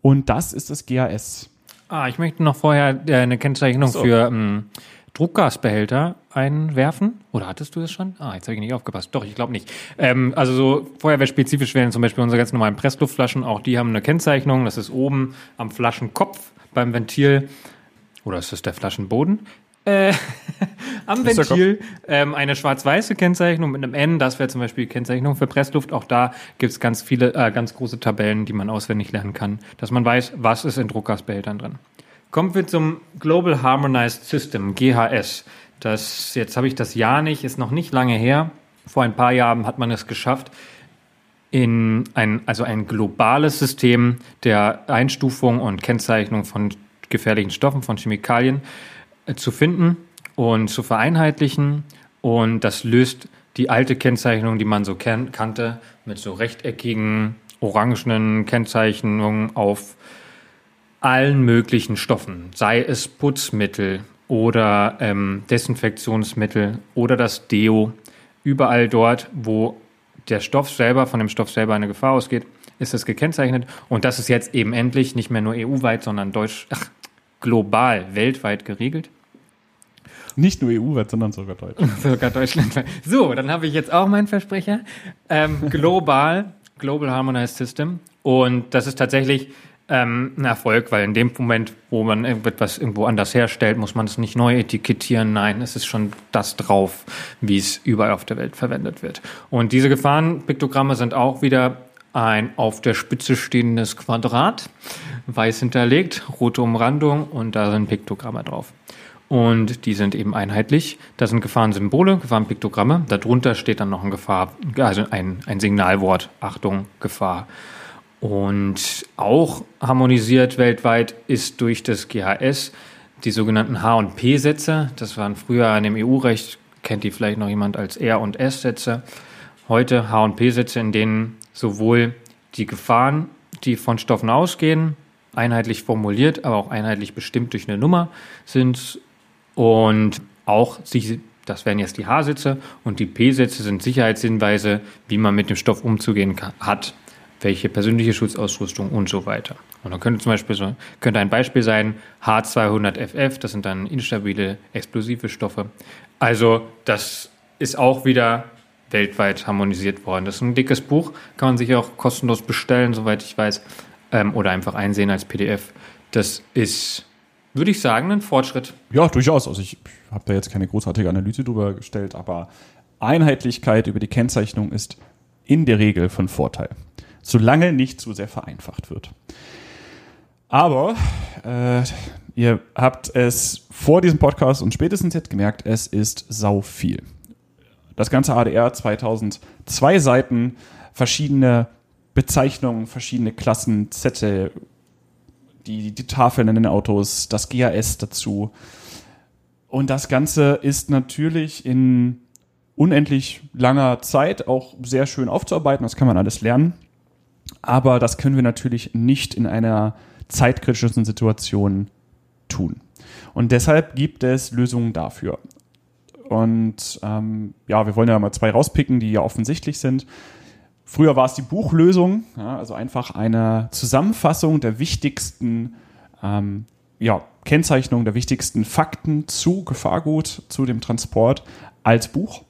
Und das ist das GAS. ah, ich möchte noch vorher äh, eine Kennzeichnung So. für ähm, Druckgasbehälter einwerfen. Oder hattest du das schon? Ah, jetzt habe ich nicht aufgepasst. Doch, ich glaube nicht. Ähm, also so feuerwehrspezifisch wären zum Beispiel unsere ganz normalen Pressluftflaschen. Auch die haben eine Kennzeichnung. Das ist oben am Flaschenkopf beim Ventil. Oder ist das der Flaschenboden? Äh, am Ventil ähm, eine schwarz-weiße Kennzeichnung mit einem N. Das wäre zum Beispiel die Kennzeichnung für Pressluft. Auch da gibt es ganz viele, äh, ganz große Tabellen, die man auswendig lernen kann, dass man weiß, was ist in Druckgasbehältern drin. Kommen wir zum Global Harmonized System, GHS. Das, jetzt habe ich das Jahr nicht, ist noch nicht lange her. Vor ein paar Jahren hat man es geschafft, in ein, also ein globales System der Einstufung und Kennzeichnung von gefährlichen Stoffen, von Chemikalien zu finden und zu vereinheitlichen. Und das löst die alte Kennzeichnung, die man so ken kannte, mit so rechteckigen, orangenen Kennzeichnungen auf allen möglichen Stoffen, sei es Putzmittel oder ähm, Desinfektionsmittel oder das Deo. Überall dort, wo der Stoff selber, von dem Stoff selber eine Gefahr ausgeht, ist es gekennzeichnet. Und das ist jetzt eben endlich nicht mehr nur EU-weit, sondern deutsch, ach, global, weltweit geregelt. Nicht nur EU-weit, sondern sogar deutsch. Sogar deutschlandweit. So, dann habe ich jetzt auch meinen Versprecher. Ähm, global, Global Harmonized System. Und das ist tatsächlich ähm, ein Erfolg, weil in dem Moment, wo man irgendetwas irgendwo anders herstellt, muss man es nicht neu etikettieren. Nein, es ist schon das drauf, wie es überall auf der Welt verwendet wird. Und diese Gefahrenpiktogramme sind auch wieder ein auf der Spitze stehendes Quadrat, weiß hinterlegt, rote Umrandung und da sind Piktogramme drauf. Und die sind eben einheitlich. Das sind Gefahrensymbole, Gefahrenpiktogramme. Darunter steht dann noch ein Gefahr, also ein, ein Signalwort. Achtung, Gefahr. Und auch harmonisiert weltweit ist durch das GHS die sogenannten H- und P-Sätze. Das waren früher in dem EU-Recht, kennt die vielleicht noch jemand als R- und S-Sätze. Heute H- und P-Sätze, in denen sowohl die Gefahren, die von Stoffen ausgehen, einheitlich formuliert, aber auch einheitlich bestimmt durch eine Nummer sind und auch Das wären jetzt die H-Sitze und die P-Sitze sind Sicherheitshinweise, wie man mit dem Stoff umzugehen hat, welche persönliche Schutzausrüstung und so weiter. Und dann könnte zum Beispiel so, könnte ein Beispiel sein H200FF, das sind dann instabile explosive Stoffe. Also das ist auch wieder weltweit harmonisiert worden. Das ist ein dickes Buch, kann man sich auch kostenlos bestellen, soweit ich weiß, ähm, oder einfach einsehen als PDF. Das ist, würde ich sagen, ein Fortschritt. Ja, durchaus. Also ich habe da jetzt keine großartige Analyse drüber gestellt, aber Einheitlichkeit über die Kennzeichnung ist in der Regel von Vorteil, solange nicht zu sehr vereinfacht wird. Aber äh, ihr habt es vor diesem Podcast und spätestens jetzt gemerkt, es ist sau viel. Das ganze ADR 2002 Seiten, verschiedene Bezeichnungen, verschiedene Klassen, Zettel, die, die Tafeln in den Autos, das GAS dazu. Und das Ganze ist natürlich in unendlich langer Zeit auch sehr schön aufzuarbeiten. Das kann man alles lernen. Aber das können wir natürlich nicht in einer zeitkritischen Situation tun. Und deshalb gibt es Lösungen dafür. Und ähm, ja, wir wollen ja mal zwei rauspicken, die ja offensichtlich sind. Früher war es die Buchlösung, ja, also einfach eine Zusammenfassung der wichtigsten ähm, ja, Kennzeichnungen, der wichtigsten Fakten zu Gefahrgut, zu dem Transport als Buch.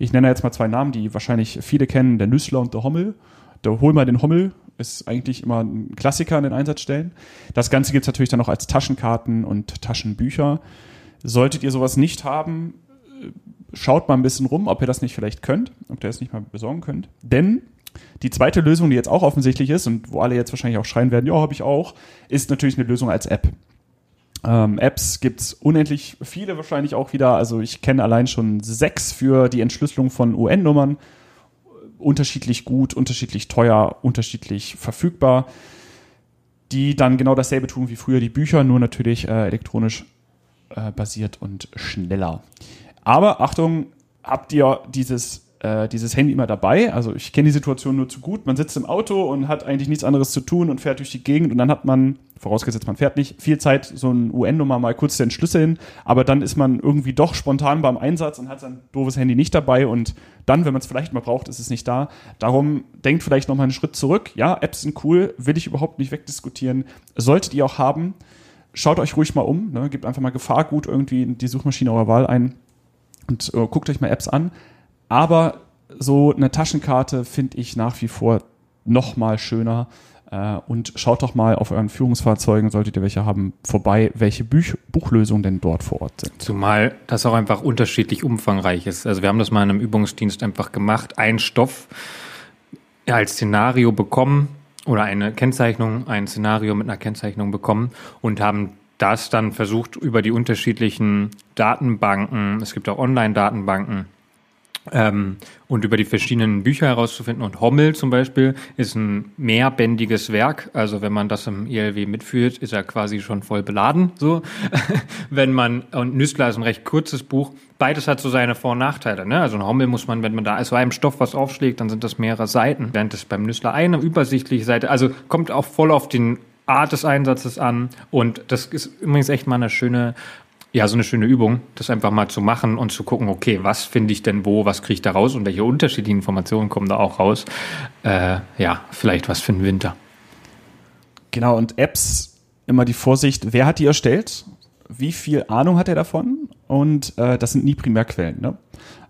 Ich nenne jetzt mal zwei Namen, die wahrscheinlich viele kennen, der Nüssler und der Hommel. Der Hol mal den Hommel ist eigentlich immer ein Klassiker in den Einsatzstellen. Das Ganze gibt es natürlich dann auch als Taschenkarten und Taschenbücher. Solltet ihr sowas nicht haben, schaut mal ein bisschen rum, ob ihr das nicht vielleicht könnt, ob ihr das nicht mal besorgen könnt. Denn die zweite Lösung, die jetzt auch offensichtlich ist und wo alle jetzt wahrscheinlich auch schreien werden, ja, habe ich auch, ist natürlich eine Lösung als App. Ähm, Apps es unendlich viele wahrscheinlich auch wieder. Also ich kenne allein schon sechs für die Entschlüsselung von UN-Nummern. Unterschiedlich gut, unterschiedlich teuer, unterschiedlich verfügbar. Die dann genau dasselbe tun wie früher die Bücher, nur natürlich äh, elektronisch äh, basiert und schneller. Aber Achtung, habt ihr dieses, äh, dieses Handy immer dabei? Also ich kenne die Situation nur zu gut. Man sitzt im Auto und hat eigentlich nichts anderes zu tun und fährt durch die Gegend und dann hat man, vorausgesetzt man fährt nicht, viel Zeit, so ein UN-Nummer mal kurz zu entschlüsseln. Aber dann ist man irgendwie doch spontan beim Einsatz und hat sein doofes Handy nicht dabei und dann, wenn man es vielleicht mal braucht, ist es nicht da. Darum denkt vielleicht noch mal einen Schritt zurück. Ja, Apps sind cool, will ich überhaupt nicht wegdiskutieren. Solltet ihr auch haben. Schaut euch ruhig mal um, ne? gebt einfach mal Gefahrgut irgendwie in die Suchmaschine eurer Wahl ein und äh, guckt euch mal Apps an. Aber so eine Taschenkarte finde ich nach wie vor noch mal schöner. Äh, und schaut doch mal auf euren Führungsfahrzeugen, solltet ihr welche haben, vorbei, welche Büch Buchlösungen denn dort vor Ort sind. Zumal das auch einfach unterschiedlich umfangreich ist. Also wir haben das mal in einem Übungsdienst einfach gemacht, einen Stoff als Szenario bekommen oder eine Kennzeichnung, ein Szenario mit einer Kennzeichnung bekommen und haben das dann versucht über die unterschiedlichen Datenbanken, es gibt auch Online-Datenbanken, ähm, und über die verschiedenen Bücher herauszufinden. Und Hommel zum Beispiel ist ein mehrbändiges Werk. Also wenn man das im ILW mitführt, ist er quasi schon voll beladen. So, wenn man und Nüssler ist ein recht kurzes Buch. Beides hat so seine Vor- und Nachteile. Ne? Also ein Hommel muss man, wenn man da so einem Stoff was aufschlägt, dann sind das mehrere Seiten. Während es beim Nüssler eine übersichtliche Seite. Also kommt auch voll auf den Art des Einsatzes an. Und das ist übrigens echt mal eine schöne, ja, so eine schöne Übung, das einfach mal zu machen und zu gucken, okay, was finde ich denn wo, was kriege ich da raus und welche unterschiedlichen Informationen kommen da auch raus. Äh, ja, vielleicht was für den Winter. Genau, und Apps, immer die Vorsicht, wer hat die erstellt? Wie viel Ahnung hat er davon? Und äh, das sind nie Primärquellen. Ne?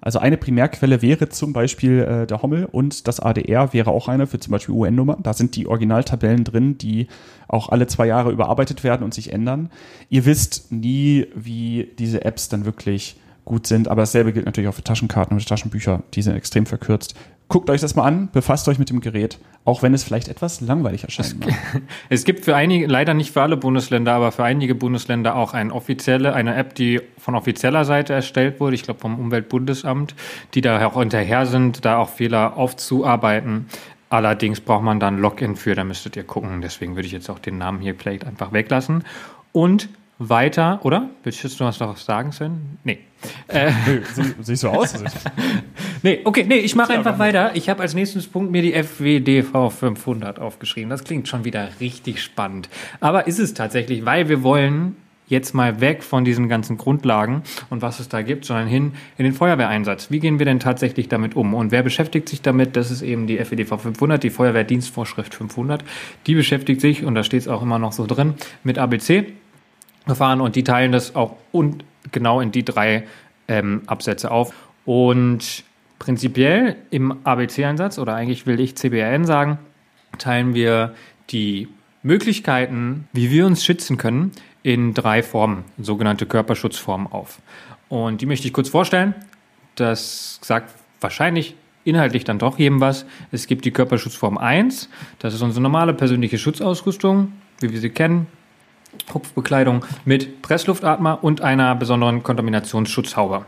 Also eine Primärquelle wäre zum Beispiel äh, der Hommel und das ADR wäre auch eine für zum Beispiel UN-Nummer. Da sind die Originaltabellen drin, die auch alle zwei Jahre überarbeitet werden und sich ändern. Ihr wisst nie, wie diese Apps dann wirklich gut sind, aber dasselbe gilt natürlich auch für Taschenkarten und Taschenbücher. Die sind extrem verkürzt. Guckt euch das mal an, befasst euch mit dem Gerät, auch wenn es vielleicht etwas langweilig erscheint. Es, es gibt für einige, leider nicht für alle Bundesländer, aber für einige Bundesländer auch eine offizielle, eine App, die von offizieller Seite erstellt wurde, ich glaube vom Umweltbundesamt, die da auch hinterher sind, da auch Fehler aufzuarbeiten. Allerdings braucht man dann Login für, da müsstet ihr gucken. Deswegen würde ich jetzt auch den Namen hier vielleicht einfach weglassen. Und weiter, oder? Willst du was noch sagen, Sven? Nee. Äh, Siehst du aus? nee, okay, nee, ich mache einfach weiter. Ich habe als nächstes Punkt mir die FWDV 500 aufgeschrieben. Das klingt schon wieder richtig spannend. Aber ist es tatsächlich, weil wir wollen jetzt mal weg von diesen ganzen Grundlagen und was es da gibt, sondern hin in den Feuerwehreinsatz. Wie gehen wir denn tatsächlich damit um? Und wer beschäftigt sich damit? Das ist eben die FEDV 500, die Feuerwehrdienstvorschrift 500. Die beschäftigt sich, und da steht es auch immer noch so drin, mit ABC. Verfahren und die teilen das auch und genau in die drei ähm, Absätze auf. Und prinzipiell im ABC-Einsatz, oder eigentlich will ich CBRN sagen, teilen wir die Möglichkeiten, wie wir uns schützen können, in drei Formen, sogenannte Körperschutzformen auf. Und die möchte ich kurz vorstellen. Das sagt wahrscheinlich inhaltlich dann doch jedem was. Es gibt die Körperschutzform 1, das ist unsere normale persönliche Schutzausrüstung, wie wir sie kennen. Hupfbekleidung mit Pressluftatmer und einer besonderen Kontaminationsschutzhaube.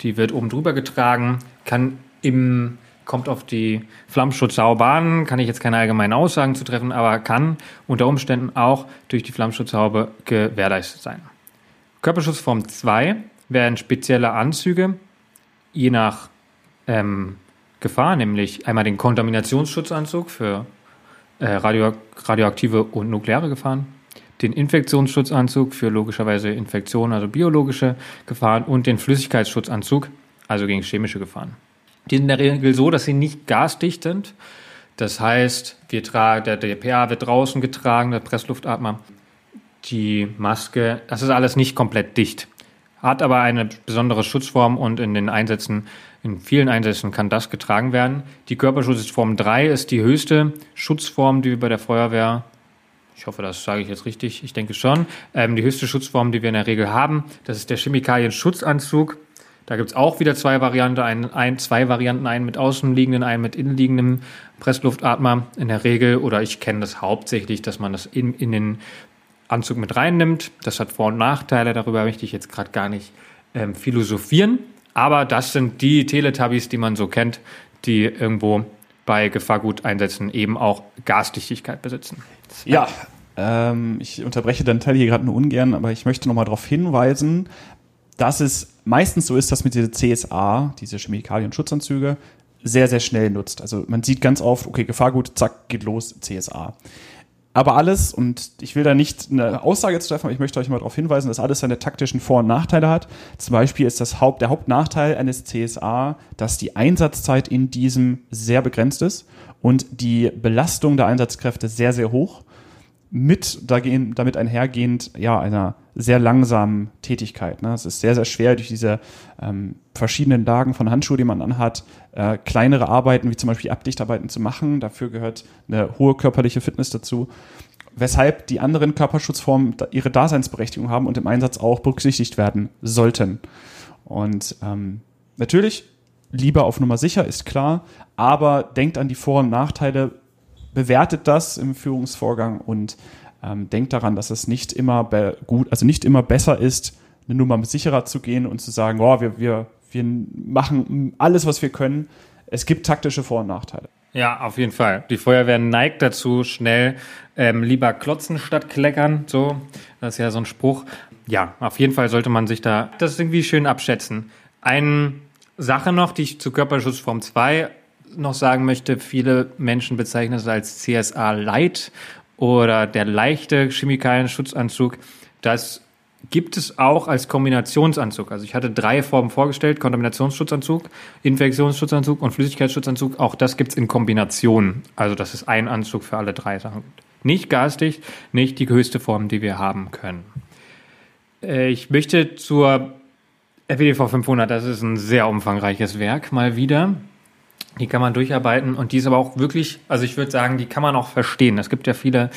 Die wird oben drüber getragen, kann im kommt auf die Flammschutzhaube an, kann ich jetzt keine allgemeinen Aussagen zu treffen, aber kann unter Umständen auch durch die Flammschutzhaube gewährleistet sein. Körperschutzform 2 werden spezielle Anzüge, je nach ähm, Gefahr, nämlich einmal den Kontaminationsschutzanzug für äh, radio radioaktive und nukleare Gefahren, den Infektionsschutzanzug für logischerweise Infektionen, also biologische Gefahren und den Flüssigkeitsschutzanzug, also gegen chemische Gefahren. Die sind in der Regel so, dass sie nicht gasdicht sind. Das heißt, wir tragen, der DPA wird draußen getragen, der Pressluftatmer, die Maske, das ist alles nicht komplett dicht. Hat aber eine besondere Schutzform und in den Einsätzen, in vielen Einsätzen kann das getragen werden. Die Körperschutzform 3 ist die höchste Schutzform, die wir bei der Feuerwehr ich hoffe, das sage ich jetzt richtig. Ich denke schon. Ähm, die höchste Schutzform, die wir in der Regel haben, das ist der Chemikalienschutzanzug. Da gibt es auch wieder zwei Varianten, ein, ein, zwei Varianten, einen mit außenliegenden, einen mit innenliegendem Pressluftatmer in der Regel. Oder ich kenne das hauptsächlich, dass man das in, in den Anzug mit reinnimmt. Das hat Vor- und Nachteile, darüber möchte ich jetzt gerade gar nicht ähm, philosophieren. Aber das sind die Teletubbies, die man so kennt, die irgendwo bei Gefahrguteinsätzen eben auch Gasdichtigkeit besitzen. Ja, ähm, ich unterbreche deinen Teil hier gerade nur ungern, aber ich möchte nochmal darauf hinweisen, dass es meistens so ist, dass mit dieser CSA, diese Chemikalien-Schutzanzüge, sehr, sehr schnell nutzt. Also man sieht ganz oft, okay, Gefahrgut, zack, geht los, CSA. Aber alles, und ich will da nicht eine Aussage zu treffen, aber ich möchte euch mal darauf hinweisen, dass alles seine taktischen Vor- und Nachteile hat. Zum Beispiel ist das Haupt, der Hauptnachteil eines CSA, dass die Einsatzzeit in diesem sehr begrenzt ist und die Belastung der Einsatzkräfte sehr, sehr hoch mit damit einhergehend ja einer sehr langsamen Tätigkeit. Ne? Es ist sehr, sehr schwer durch diese ähm, verschiedenen Lagen von Handschuhen, die man anhat, äh, kleinere Arbeiten wie zum Beispiel Abdichtarbeiten zu machen. Dafür gehört eine hohe körperliche Fitness dazu. Weshalb die anderen Körperschutzformen ihre Daseinsberechtigung haben und im Einsatz auch berücksichtigt werden sollten. Und ähm, natürlich lieber auf Nummer sicher, ist klar, aber denkt an die Vor- und Nachteile, bewertet das im Führungsvorgang und ähm, denkt daran, dass es nicht immer gut, also nicht immer besser ist, eine Nummer sicherer zu gehen und zu sagen, oh, wir, wir, wir machen alles, was wir können. Es gibt taktische Vor- und Nachteile. Ja, auf jeden Fall. Die Feuerwehr neigt dazu, schnell ähm, lieber klotzen statt kleckern. So, das ist ja so ein Spruch. Ja, auf jeden Fall sollte man sich da das irgendwie schön abschätzen. Eine Sache noch, die ich zu Körperschutzform 2 noch sagen möchte, viele Menschen bezeichnen es als CSA Light oder der leichte Chemikalien-Schutzanzug. Das gibt es auch als Kombinationsanzug. Also ich hatte drei Formen vorgestellt, Kontaminationsschutzanzug, Infektionsschutzanzug und Flüssigkeitsschutzanzug. Auch das gibt es in Kombination. Also das ist ein Anzug für alle drei Sachen. Nicht gasdicht, nicht die höchste Form, die wir haben können. Äh, ich möchte zur FWDV 500, das ist ein sehr umfangreiches Werk, mal wieder. Die kann man durcharbeiten und die ist aber auch wirklich, also ich würde sagen, die kann man auch verstehen. Es gibt ja viele,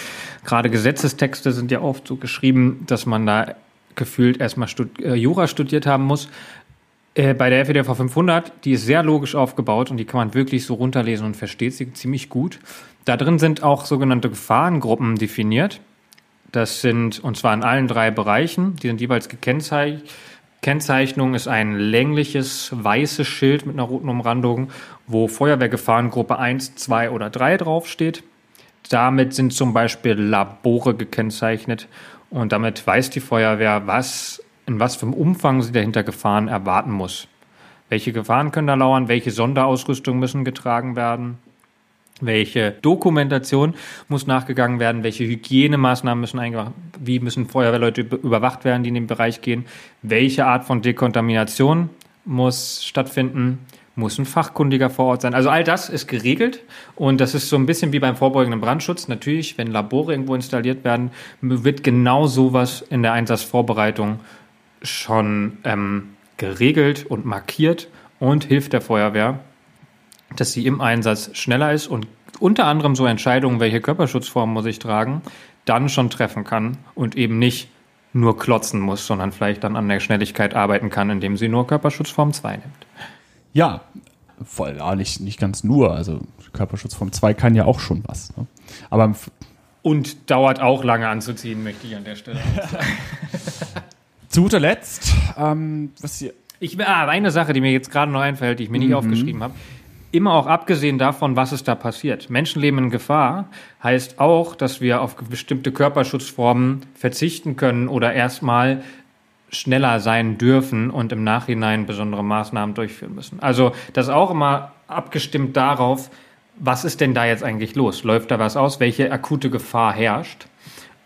gerade Gesetzestexte sind ja oft so geschrieben, dass man da gefühlt erstmal Stud äh, Jura studiert haben muss. Äh, bei der FEDV 500, die ist sehr logisch aufgebaut und die kann man wirklich so runterlesen und versteht sie ziemlich gut. Da drin sind auch sogenannte Gefahrengruppen definiert. Das sind, und zwar in allen drei Bereichen, die sind jeweils gekennzeichnet Kennzeichnung ist ein längliches weißes Schild mit einer roten Umrandung, wo Feuerwehrgefahrengruppe 1, 2 oder 3 draufsteht. Damit sind zum Beispiel Labore gekennzeichnet und damit weiß die Feuerwehr, was, in was für einem Umfang sie dahinter Gefahren erwarten muss. Welche Gefahren können da lauern? Welche Sonderausrüstung müssen getragen werden? welche Dokumentation muss nachgegangen werden, welche Hygienemaßnahmen müssen eingebracht, wie müssen Feuerwehrleute überwacht werden, die in den Bereich gehen, welche Art von Dekontamination muss stattfinden, muss ein Fachkundiger vor Ort sein. Also all das ist geregelt und das ist so ein bisschen wie beim vorbeugenden Brandschutz. Natürlich, wenn Labore irgendwo installiert werden, wird genau sowas in der Einsatzvorbereitung schon ähm, geregelt und markiert und hilft der Feuerwehr, dass sie im Einsatz schneller ist und unter anderem so Entscheidungen, welche Körperschutzform muss ich tragen, dann schon treffen kann und eben nicht nur klotzen muss, sondern vielleicht dann an der Schnelligkeit arbeiten kann, indem sie nur Körperschutzform 2 nimmt. Ja, voll, ja, nicht, nicht ganz nur. Also Körperschutzform 2 kann ja auch schon was. Ne? Aber und dauert auch lange anzuziehen, möchte ich an der Stelle sagen. Zu guter Letzt, ähm, was hier. Ich, ah, eine Sache, die mir jetzt gerade noch einfällt, die ich mir nicht mhm. aufgeschrieben habe immer auch abgesehen davon, was ist da passiert. Menschenleben in Gefahr heißt auch, dass wir auf bestimmte Körperschutzformen verzichten können oder erstmal schneller sein dürfen und im Nachhinein besondere Maßnahmen durchführen müssen. Also das auch immer abgestimmt darauf, was ist denn da jetzt eigentlich los? Läuft da was aus? Welche akute Gefahr herrscht?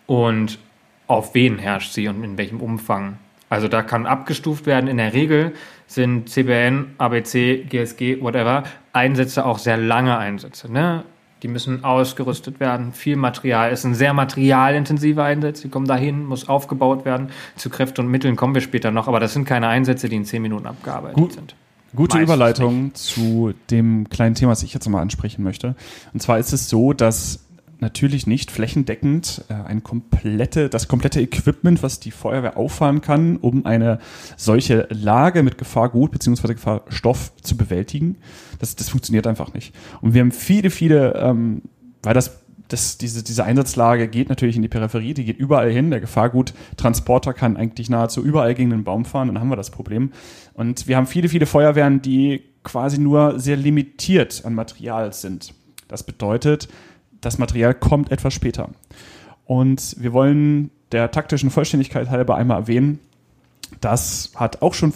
Und auf wen herrscht sie und in welchem Umfang? Also da kann abgestuft werden. In der Regel sind CBN, ABC, GSG, whatever, Einsätze auch sehr lange Einsätze. Ne? Die müssen ausgerüstet werden, viel Material. Es sind sehr materialintensive Einsätze. Die kommen dahin, muss aufgebaut werden. Zu Kräften und Mitteln kommen wir später noch, aber das sind keine Einsätze, die in zehn Minuten abgearbeitet Gut. sind. Gute Meistens Überleitung nicht. zu dem kleinen Thema, was ich jetzt mal ansprechen möchte. Und zwar ist es so, dass natürlich nicht flächendeckend äh, ein komplette, das komplette Equipment, was die Feuerwehr auffahren kann, um eine solche Lage mit Gefahrgut bzw. Gefahrstoff zu bewältigen. Das, das funktioniert einfach nicht. Und wir haben viele, viele, ähm, weil das das, diese, diese Einsatzlage geht natürlich in die Peripherie, die geht überall hin. Der Gefahrguttransporter kann eigentlich nahezu überall gegen den Baum fahren, dann haben wir das Problem. Und wir haben viele, viele Feuerwehren, die quasi nur sehr limitiert an Material sind. Das bedeutet, das Material kommt etwas später. Und wir wollen der taktischen Vollständigkeit halber einmal erwähnen, das hat auch schon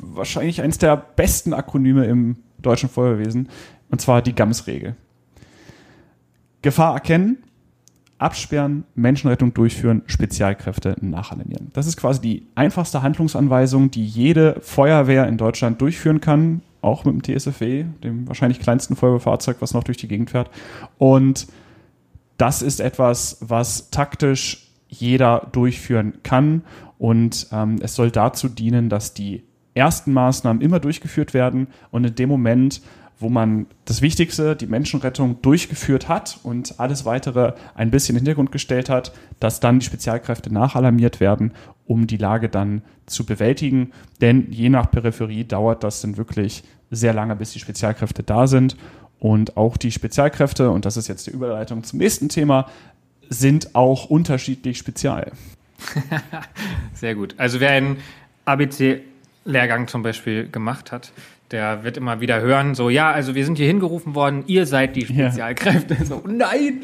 wahrscheinlich eines der besten Akronyme im deutschen Feuerwehrwesen, und zwar die GAMS-Regel. Gefahr erkennen, absperren, Menschenrettung durchführen, Spezialkräfte nachalarmieren. Das ist quasi die einfachste Handlungsanweisung, die jede Feuerwehr in Deutschland durchführen kann auch mit dem TSFW, dem wahrscheinlich kleinsten Feuerwehrfahrzeug, was noch durch die Gegend fährt. Und das ist etwas, was taktisch jeder durchführen kann. Und ähm, es soll dazu dienen, dass die ersten Maßnahmen immer durchgeführt werden und in dem Moment, wo man das Wichtigste, die Menschenrettung, durchgeführt hat und alles weitere ein bisschen in den Hintergrund gestellt hat, dass dann die Spezialkräfte nachalarmiert werden, um die Lage dann zu bewältigen. Denn je nach Peripherie dauert das dann wirklich sehr lange, bis die Spezialkräfte da sind. Und auch die Spezialkräfte, und das ist jetzt die Überleitung zum nächsten Thema, sind auch unterschiedlich spezial. Sehr gut. Also wer einen ABC-Lehrgang zum Beispiel gemacht hat, der wird immer wieder hören, so, ja, also wir sind hier hingerufen worden, ihr seid die Spezialkräfte. Ja. So, nein,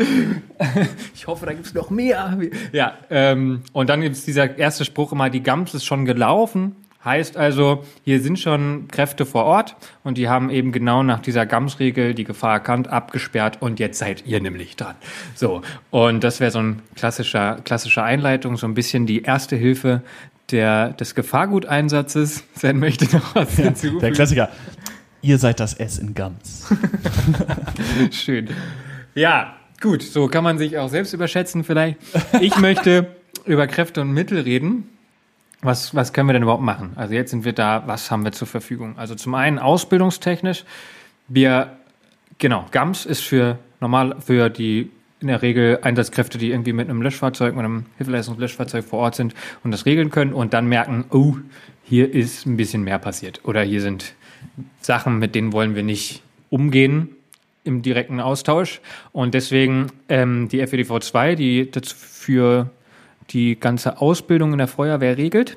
ich hoffe, da gibt es noch mehr. Ja, ähm, und dann gibt es dieser erste Spruch immer, die Gams ist schon gelaufen. Heißt also, hier sind schon Kräfte vor Ort und die haben eben genau nach dieser GAMS-Regel die Gefahr erkannt, abgesperrt und jetzt seid ihr nämlich dran. So, und das wäre so ein klassischer, klassische Einleitung, so ein bisschen die erste Hilfe der, des Gefahrguteinsatzes. Sven möchte noch was ja, hinzufügen. Der Klassiker. Ihr seid das S in Gams. Schön. Ja, gut, so kann man sich auch selbst überschätzen vielleicht. Ich möchte über Kräfte und Mittel reden. Was, was können wir denn überhaupt machen? Also jetzt sind wir da, was haben wir zur Verfügung? Also zum einen ausbildungstechnisch. Wir, genau, GAMS ist für normal, für die in der Regel Einsatzkräfte, die irgendwie mit einem Löschfahrzeug, mit einem Hilfeleistungslöschfahrzeug vor Ort sind und das regeln können und dann merken, oh, hier ist ein bisschen mehr passiert oder hier sind Sachen, mit denen wollen wir nicht umgehen im direkten Austausch. Und deswegen ähm, die FEDV 2, die dazu für die ganze Ausbildung in der Feuerwehr regelt,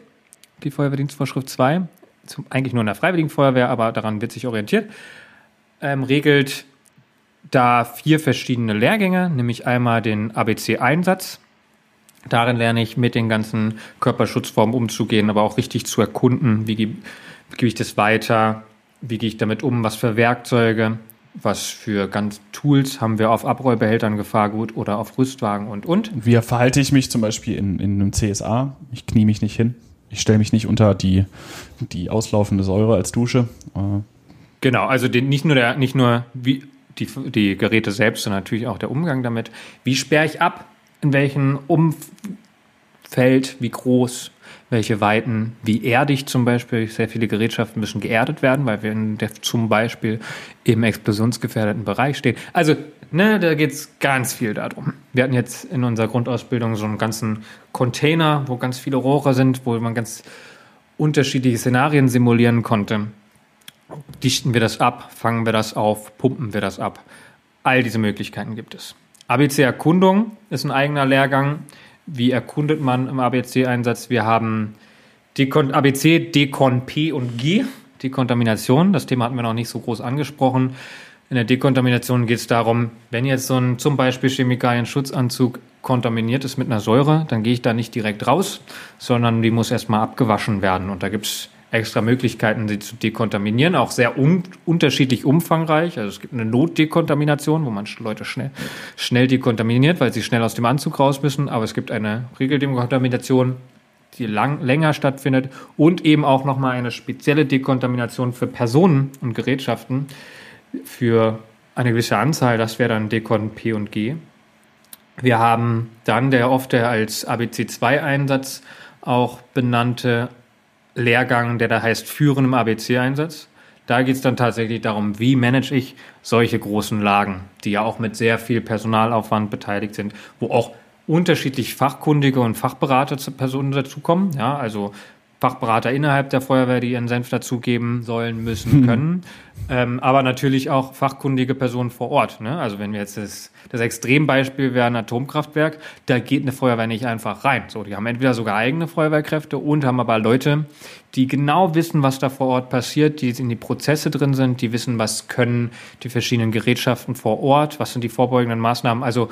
die Feuerwehrdienstvorschrift 2, zum, eigentlich nur in der Freiwilligen Feuerwehr, aber daran wird sich orientiert, ähm, regelt da vier verschiedene Lehrgänge, nämlich einmal den ABC-Einsatz. Darin lerne ich mit den ganzen Körperschutzformen umzugehen, aber auch richtig zu erkunden, wie, gebe ich das weiter, wie gehe ich damit um, was für Werkzeuge, Was für ganz Tools haben wir auf Abrollbehältern Gefahrgut oder auf Rüstwagen und und. Wie verhalte ich mich zum Beispiel in, in einem CSA? Ich knie mich nicht hin. Ich stelle mich nicht unter die, die auslaufende Säure als Dusche. Äh, Genau, also den, nicht nur, der, nicht nur wie die, die Geräte selbst, sondern natürlich auch der Umgang damit. Wie sperre ich ab? In welchem Umfeld? Wie groß? Welche Weiten? Wie erdig zum Beispiel? Sehr viele Gerätschaften müssen geerdet werden, weil wir in der, zum Beispiel im explosionsgefährdeten Bereich stehen. Also, ne, da geht es ganz viel darum. Wir hatten jetzt in unserer Grundausbildung so einen ganzen Container, wo ganz viele Rohre sind, wo man ganz unterschiedliche Szenarien simulieren konnte. Dichten wir das ab? Fangen wir das auf? Pumpen wir das ab? All diese Möglichkeiten gibt es. ABC Erkundung ist ein eigener Lehrgang. Wie erkundet man im ABC-Einsatz? Wir haben Dekon ABC, Dekon P und G, Dekontamination. Das Thema hatten wir noch nicht so groß angesprochen. In der Dekontamination geht es darum, wenn jetzt so ein zum Beispiel Chemikalien-Schutzanzug kontaminiert ist mit einer Säure, dann gehe ich da nicht direkt raus, sondern die muss erstmal abgewaschen werden. Und da gibt es extra Möglichkeiten, sie zu dekontaminieren, auch sehr un unterschiedlich umfangreich. Also es gibt eine Notdekontamination, wo man Leute schnell, schnell dekontaminiert, weil sie schnell aus dem Anzug raus müssen. Aber es gibt eine Regeldekontamination, die lang, länger stattfindet und eben auch nochmal eine spezielle Dekontamination für Personen und Gerätschaften für eine gewisse Anzahl. Das wäre dann Dekon P und G. Wir haben dann der oft der als ABC2-Einsatz auch benannte Lehrgang, der da heißt Führen im ABC-Einsatz. Da geht es dann tatsächlich darum, wie manage ich solche großen Lagen, die ja auch mit sehr viel Personalaufwand beteiligt sind, wo auch unterschiedlich fachkundige und Fachberater Personen dazukommen. Ja, also Fachberater innerhalb der Feuerwehr, die ihren Senf dazugeben sollen, müssen, können. Ähm, aber natürlich auch fachkundige Personen vor Ort. Ne? Also wenn wir jetzt das, das Extrembeispiel wäre ein Atomkraftwerk, da geht eine Feuerwehr nicht einfach rein. So, die haben entweder sogar eigene Feuerwehrkräfte und haben aber Leute, die genau wissen, was da vor Ort passiert, die in die Prozesse drin sind, die wissen, was können die verschiedenen Gerätschaften vor Ort, was sind die vorbeugenden Maßnahmen. Also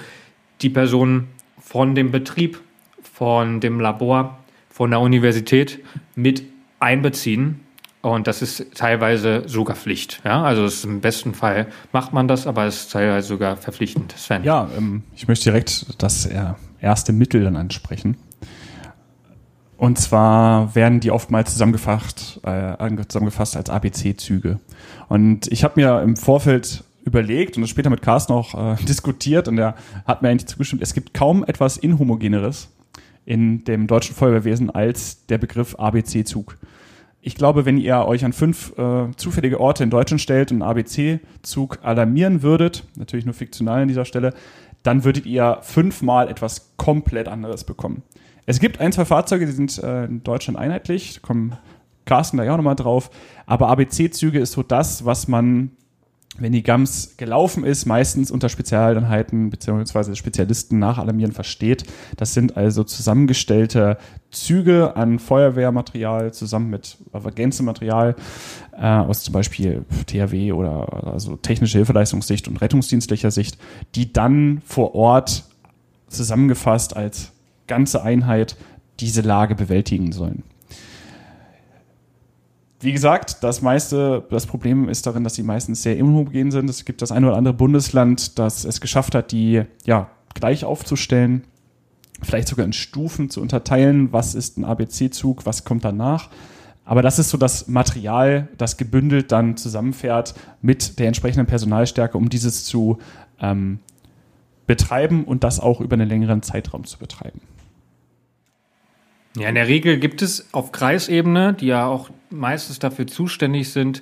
die Personen von dem Betrieb, von dem Labor, von der Universität mit einbeziehen. Und das ist teilweise sogar Pflicht. Ja, also im besten Fall macht man das, aber es ist teilweise sogar verpflichtend. Sven. Ja, ähm, ich möchte direkt das erste Mittel dann ansprechen. Und zwar werden die oftmals zusammengefasst, äh, zusammengefasst als ABC-Züge. Und ich habe mir im Vorfeld überlegt und das später mit Carsten auch äh, diskutiert und er hat mir eigentlich zugestimmt, es gibt kaum etwas Inhomogeneres in dem deutschen Feuerwehrwesen als der Begriff ABC-Zug. Ich glaube, wenn ihr euch an fünf äh, zufällige Orte in Deutschland stellt und ABC-Zug alarmieren würdet, natürlich nur fiktional an dieser Stelle, dann würdet ihr fünfmal etwas komplett anderes bekommen. Es gibt ein, zwei Fahrzeuge, die sind äh, in Deutschland einheitlich, kommen Carsten da ja auch nochmal drauf, aber ABC-Züge ist so das, was man wenn die GAMS gelaufen ist, meistens unter Spezialeinheiten bzw. Spezialisten nach Alarmieren versteht. Das sind also zusammengestellte Züge an Feuerwehrmaterial zusammen mit Ergänzematerial äh, aus zum Beispiel THW oder also technische Hilfeleistungssicht und rettungsdienstlicher Sicht, die dann vor Ort zusammengefasst als ganze Einheit diese Lage bewältigen sollen. Wie gesagt, das meiste, das Problem ist darin, dass die meistens sehr inhomogen sind. Es gibt das eine oder andere Bundesland, das es geschafft hat, die ja gleich aufzustellen, vielleicht sogar in Stufen zu unterteilen. Was ist ein ABC-Zug? Was kommt danach? Aber das ist so das Material, das gebündelt dann zusammenfährt mit der entsprechenden Personalstärke, um dieses zu ähm, betreiben und das auch über einen längeren Zeitraum zu betreiben. Ja, in der Regel gibt es auf Kreisebene, die ja auch meistens dafür zuständig sind,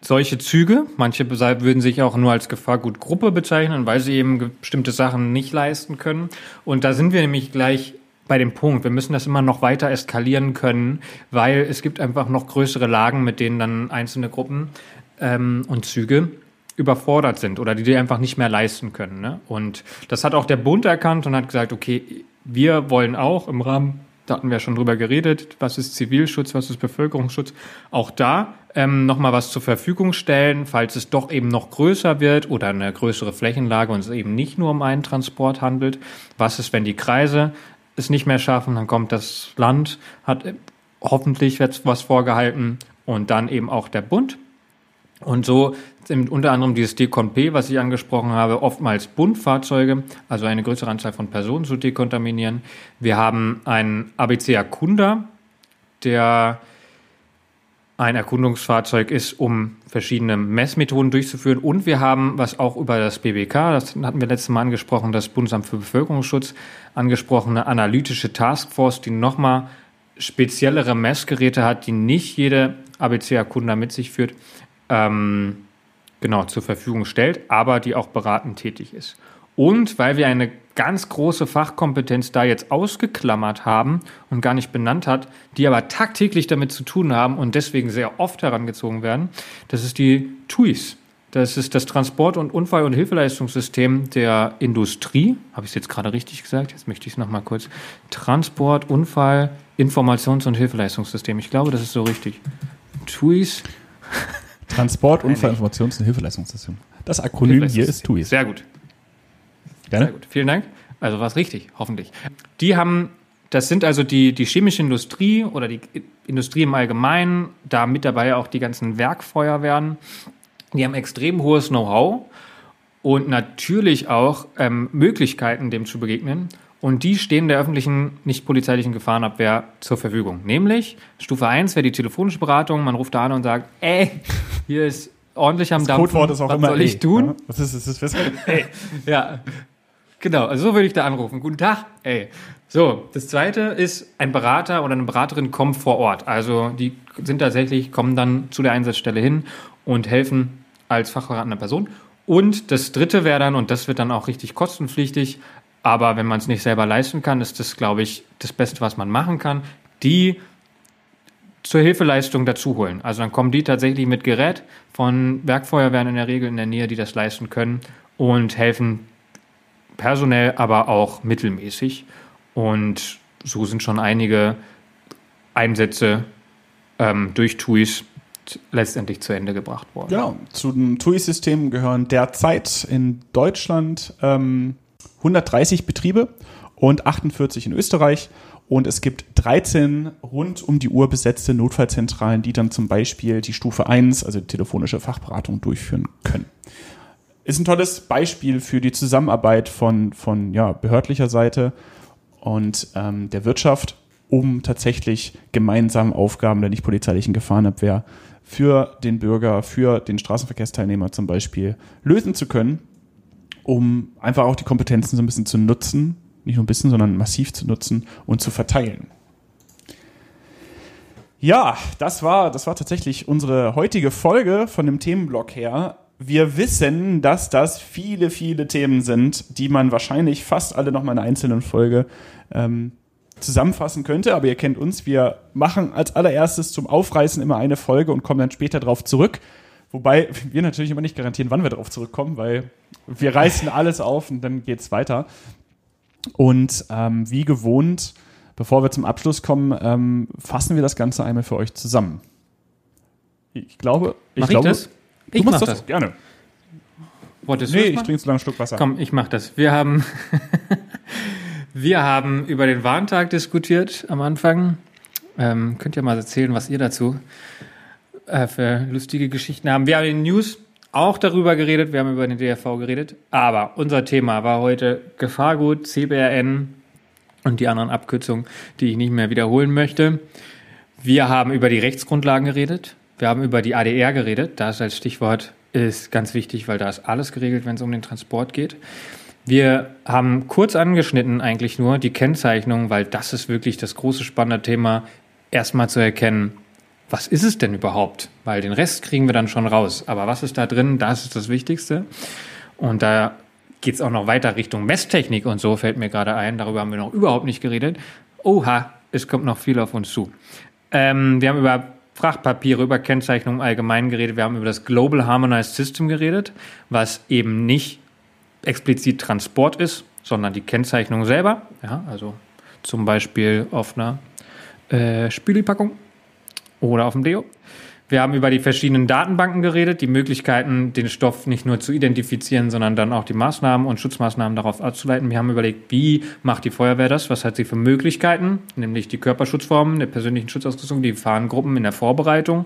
solche Züge. Manche würden sich auch nur als Gefahrgutgruppe bezeichnen, weil sie eben bestimmte Sachen nicht leisten können. Und da sind wir nämlich gleich bei dem Punkt. Wir müssen das immer noch weiter eskalieren können, weil es gibt einfach noch größere Lagen, mit denen dann einzelne Gruppen ähm, und Züge überfordert sind oder die die einfach nicht mehr leisten können. Ne? Und das hat auch der Bund erkannt und hat gesagt, okay, wir wollen auch im Rahmen da hatten wir schon drüber geredet, was ist Zivilschutz, was ist Bevölkerungsschutz. Auch da ähm, nochmal was zur Verfügung stellen, falls es doch eben noch größer wird oder eine größere Flächenlage und es eben nicht nur um einen Transport handelt. Was ist, wenn die Kreise es nicht mehr schaffen, dann kommt das Land, hat äh, hoffentlich was vorgehalten und dann eben auch der Bund. Und so sind unter anderem dieses Decon-P, was ich angesprochen habe, oftmals Buntfahrzeuge, also eine größere Anzahl von Personen zu dekontaminieren. Wir haben einen ABC-Erkunder, der ein Erkundungsfahrzeug ist, um verschiedene Messmethoden durchzuführen. Und wir haben, was auch über das BBK, das hatten wir letztes Mal angesprochen, das Bundesamt für Bevölkerungsschutz, angesprochene analytische Taskforce, die nochmal speziellere Messgeräte hat, die nicht jede ABC-Erkunder mit sich führt, ähm, genau zur Verfügung stellt, aber die auch beratend tätig ist. Und weil wir eine ganz große Fachkompetenz da jetzt ausgeklammert haben und gar nicht benannt hat, die aber tagtäglich damit zu tun haben und deswegen sehr oft herangezogen werden, das ist die TUIS. Das ist das Transport- und Unfall- und Hilfeleistungssystem der Industrie. Habe ich es jetzt gerade richtig gesagt? Jetzt möchte ich es nochmal kurz. Transport, Unfall, Informations- und Hilfeleistungssystem. Ich glaube, das ist so richtig. TUIS. Transport, Unfall, Informations- und Hilfeleistungssystem. Das Akronym hier ist TUIS. Sehr gut. Gerne. Sehr gut. Vielen Dank. Also war es richtig, hoffentlich. Die haben, das sind also die, die chemische Industrie oder die Industrie im Allgemeinen, da mit dabei auch die ganzen Werkfeuerwehren. Die haben extrem hohes Know-how und natürlich auch ähm, Möglichkeiten, dem zu begegnen. Und die stehen der öffentlichen, nicht polizeilichen Gefahrenabwehr zur Verfügung. Nämlich Stufe 1 wäre die telefonische Beratung. Man ruft da an und sagt, ey, hier ist ordentlich am Das Dampfen. Codewort ist auch Was immer soll ich ey, tun? ja? Was ist das? das Ey, ja, genau, also so würde ich da anrufen. Guten Tag, ey. So, das zweite ist, ein Berater oder eine Beraterin kommt vor Ort. Also die sind tatsächlich, kommen dann zu der Einsatzstelle hin und helfen als fachberatende Person. Und das dritte wäre dann, und das wird dann auch richtig kostenpflichtig, aber wenn man es nicht selber leisten kann, ist das, glaube ich, das Beste, was man machen kann, die zur Hilfeleistung dazu holen. Also dann kommen die tatsächlich mit Gerät von Werkfeuerwehren in der Regel in der Nähe, die das leisten können und helfen personell, aber auch mittelmäßig. Und so sind schon einige Einsätze ähm, durch TUIs letztendlich zu Ende gebracht worden. Genau. Zu dem TUI-System gehören derzeit in Deutschland ähm, 130 Betriebe und 48 in Österreich. Und es gibt 13 rund um die Uhr besetzte Notfallzentralen, die dann zum Beispiel die Stufe 1, also telefonische Fachberatung, durchführen können. Ist ein tolles Beispiel für die Zusammenarbeit von, von ja, behördlicher Seite und ähm, der Wirtschaft, um tatsächlich gemeinsam Aufgaben der nicht polizeilichen Gefahrenabwehr für den Bürger, für den Straßenverkehrsteilnehmer zum Beispiel lösen zu können, um einfach auch die Kompetenzen so ein bisschen zu nutzen, nicht nur ein bisschen, sondern massiv zu nutzen und zu verteilen. Ja, das war, das war tatsächlich unsere heutige Folge von dem Themenblock her. Wir wissen, dass das viele, viele Themen sind, die man wahrscheinlich fast alle noch mal in einer einzelnen Folge ähm, zusammenfassen könnte. Aber ihr kennt uns, wir machen als allererstes zum Aufreißen immer eine Folge und kommen dann später drauf zurück. Wobei wir natürlich immer nicht garantieren, wann wir darauf zurückkommen, weil wir reißen alles auf und dann geht's weiter. Und ähm, wie gewohnt, bevor wir zum Abschluss kommen, ähm, fassen wir das Ganze einmal für euch zusammen. Ich glaube, ich Mach glaube, ich das? du Ich machst mach das das. gerne. Wolltest Nee, ich trinke so lange einen Schluck Wasser. Komm, ich mach das. Wir haben, wir haben über den Warntag diskutiert am Anfang. Ähm, könnt ihr mal erzählen, was ihr dazu äh, für lustige Geschichten haben. Wir haben in den News auch darüber geredet, wir haben über den DRV geredet, aber unser Thema war heute Gefahrgut, CBRN und die anderen Abkürzungen, die ich nicht mehr wiederholen möchte. Wir haben über die Rechtsgrundlagen geredet. Wir haben über die ADR geredet. Das als Stichwort ist ganz wichtig, weil da ist alles geregelt, wenn es um den Transport geht. Wir haben kurz angeschnitten eigentlich nur die Kennzeichnung, weil das ist wirklich das große spannende Thema, erstmal zu erkennen, was ist es denn überhaupt? Weil den Rest kriegen wir dann schon raus. Aber was ist da drin? Das ist das Wichtigste. Und da geht es auch noch weiter Richtung Messtechnik und so, fällt mir gerade ein. Darüber haben wir noch überhaupt nicht geredet. Oha, es kommt noch viel auf uns zu. Ähm, wir haben über Frachtpapiere, über Kennzeichnung allgemein geredet. Wir haben über das Global Harmonized System geredet, was eben nicht explizit Transport ist, sondern die Kennzeichnung selber. Ja, also zum Beispiel auf einer äh, Spülipackung oder auf dem Deo. Wir haben über die verschiedenen Datenbanken geredet, die Möglichkeiten, den Stoff nicht nur zu identifizieren, sondern dann auch die Maßnahmen und Schutzmaßnahmen darauf abzuleiten. Wir haben überlegt, wie macht die Feuerwehr das? Was hat sie für Möglichkeiten? Nämlich die Körperschutzformen, der persönlichen Schutzausrüstung, die Fahrengruppen in der Vorbereitung.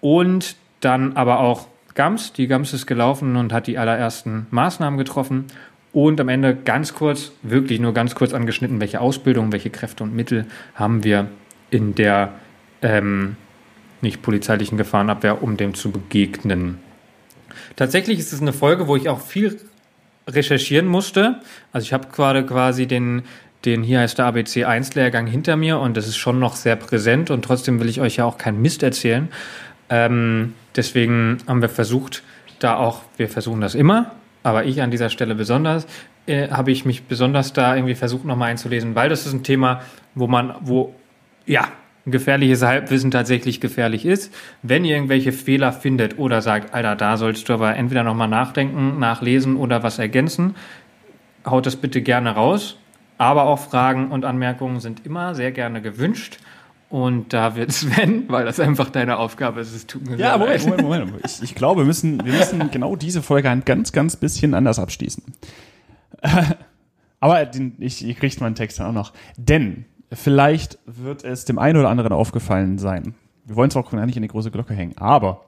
Und Dann aber auch GAMS. Die GAMS ist gelaufen und hat die allerersten Maßnahmen getroffen. Und am Ende ganz kurz, wirklich nur ganz kurz angeschnitten, welche Ausbildung, welche Kräfte und Mittel haben wir in der ähm, nicht polizeilichen Gefahrenabwehr, um dem zu begegnen. Tatsächlich ist es eine Folge, wo ich auch viel recherchieren musste. Also ich habe gerade quasi den, den hier heißt der ABC 1 Lehrgang hinter mir und das ist schon noch sehr präsent und trotzdem will ich euch ja auch keinen Mist erzählen. Ähm, deswegen haben wir versucht, da auch, wir versuchen das immer, aber ich an dieser Stelle besonders, äh, habe ich mich besonders da irgendwie versucht nochmal einzulesen, weil das ist ein Thema, wo man, wo, ja, gefährliches Halbwissen tatsächlich gefährlich ist. Wenn ihr irgendwelche Fehler findet oder sagt, Alter, da sollst du aber entweder nochmal nachdenken, nachlesen oder was ergänzen, haut das bitte gerne raus. Aber auch Fragen und Anmerkungen sind immer sehr gerne gewünscht. Und da wird Sven, weil das einfach deine Aufgabe ist, es tut mir ja, Moment, Moment, Moment, Moment. Ich, ich glaube, wir müssen, wir müssen genau diese Folge ein ganz, ganz bisschen anders abschließen. Aber den, ich, ich kriege meinen Text dann auch noch. Denn Vielleicht wird es dem einen oder anderen aufgefallen sein. Wir wollen es auch gar nicht in die große Glocke hängen. Aber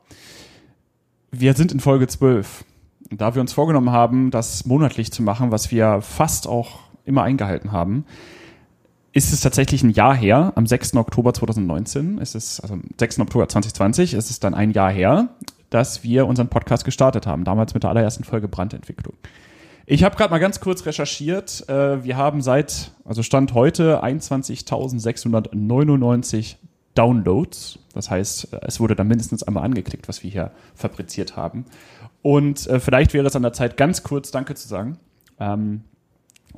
wir sind in Folge 12. Und da wir uns vorgenommen haben, das monatlich zu machen, was wir fast auch immer eingehalten haben, ist es tatsächlich ein Jahr her, am 6. Oktober 2019, ist es, also am 6. Oktober 2020, ist es dann ein Jahr her, dass wir unseren Podcast gestartet haben, damals mit der allerersten Folge Brandentwicklung. Ich habe gerade mal ganz kurz recherchiert. Äh, wir haben seit, also Stand heute, 21.699 Downloads. Das heißt, äh, es wurde dann mindestens einmal angeklickt, was wir hier fabriziert haben. Und äh, vielleicht wäre es an der Zeit, ganz kurz Danke zu sagen. Ähm,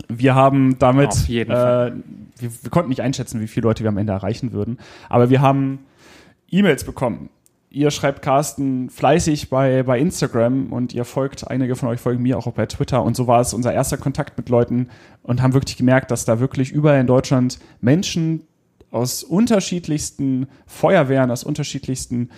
wir haben damit, Fall. Wir, wir konnten nicht einschätzen, wie viele Leute wir am Ende erreichen würden, aber wir haben E-Mails bekommen ihr schreibt Carsten fleißig bei, bei Instagram und ihr folgt, einige von euch folgen mir auch bei Twitter und so war es unser erster Kontakt mit Leuten und haben wirklich gemerkt, dass da wirklich überall in Deutschland Menschen aus unterschiedlichsten Feuerwehren, aus unterschiedlichsten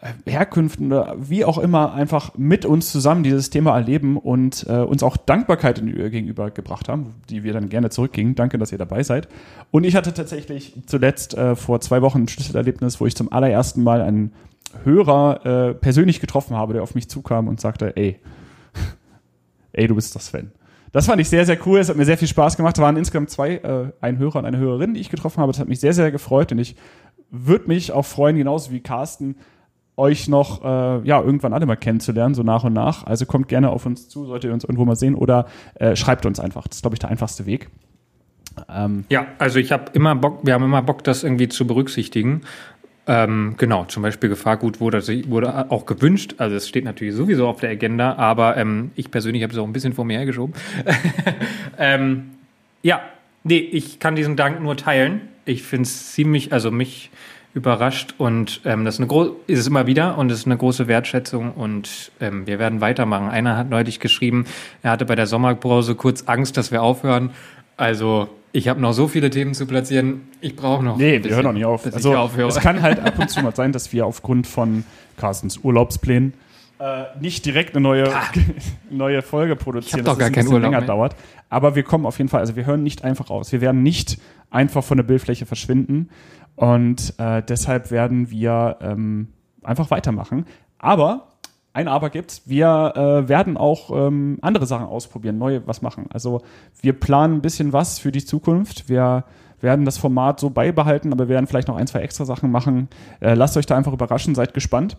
äh, Herkünften oder wie auch immer einfach mit uns zusammen dieses Thema erleben und äh, uns auch Dankbarkeit gegenüber gebracht haben, die wir dann gerne zurückgingen. Danke, dass ihr dabei seid. Und ich hatte tatsächlich zuletzt äh, vor zwei Wochen ein Schlüsselerlebnis, wo ich zum allerersten Mal einen Hörer äh, persönlich getroffen habe, der auf mich zukam und sagte, ey, ey, du bist doch Sven. Das fand ich sehr, sehr cool. Es hat mir sehr viel Spaß gemacht. Da waren insgesamt zwei, äh, ein Hörer und eine Hörerin, die ich getroffen habe. Das hat mich sehr, sehr gefreut und ich würde mich auch freuen, genauso wie Carsten, euch noch äh, ja irgendwann alle mal kennenzulernen, so nach und nach. Also kommt gerne auf uns zu, solltet ihr uns irgendwo mal sehen oder äh, schreibt uns einfach. Das ist, glaube ich, der einfachste Weg. Ähm, ja, also ich habe immer Bock, wir haben immer Bock, das irgendwie zu berücksichtigen. Ähm, genau, zum Beispiel Gefahrgut wurde, wurde auch gewünscht. Also es steht natürlich sowieso auf der Agenda, aber ähm, ich persönlich habe es auch ein bisschen vor mir hergeschoben. ähm, ja, nee, ich kann diesen Dank nur teilen. Ich finde es ziemlich, also mich überrascht und ähm, das ist, eine ist es immer wieder und es ist eine große Wertschätzung und ähm, wir werden weitermachen. Einer hat neulich geschrieben, er hatte bei der Sommerpause kurz Angst, dass wir aufhören. Also ich habe noch so viele Themen zu platzieren. Ich brauche noch. Nee, wir hören noch nicht auf. Also, es kann halt ab und zu mal sein, dass wir aufgrund von Carstens Urlaubsplänen äh, nicht direkt eine neue, ah. neue Folge produzieren, ich doch gar es ein bisschen Urlaub länger mehr. dauert. Aber wir kommen auf jeden Fall, also wir hören nicht einfach aus. Wir werden nicht einfach von der Bildfläche verschwinden. Und äh, deshalb werden wir ähm, einfach weitermachen. Aber ein Aber gibt. Wir äh, werden auch ähm, andere Sachen ausprobieren, neue was machen. Also wir planen ein bisschen was für die Zukunft. Wir werden das Format so beibehalten, aber wir werden vielleicht noch ein, zwei extra Sachen machen. Äh, lasst euch da einfach überraschen, seid gespannt.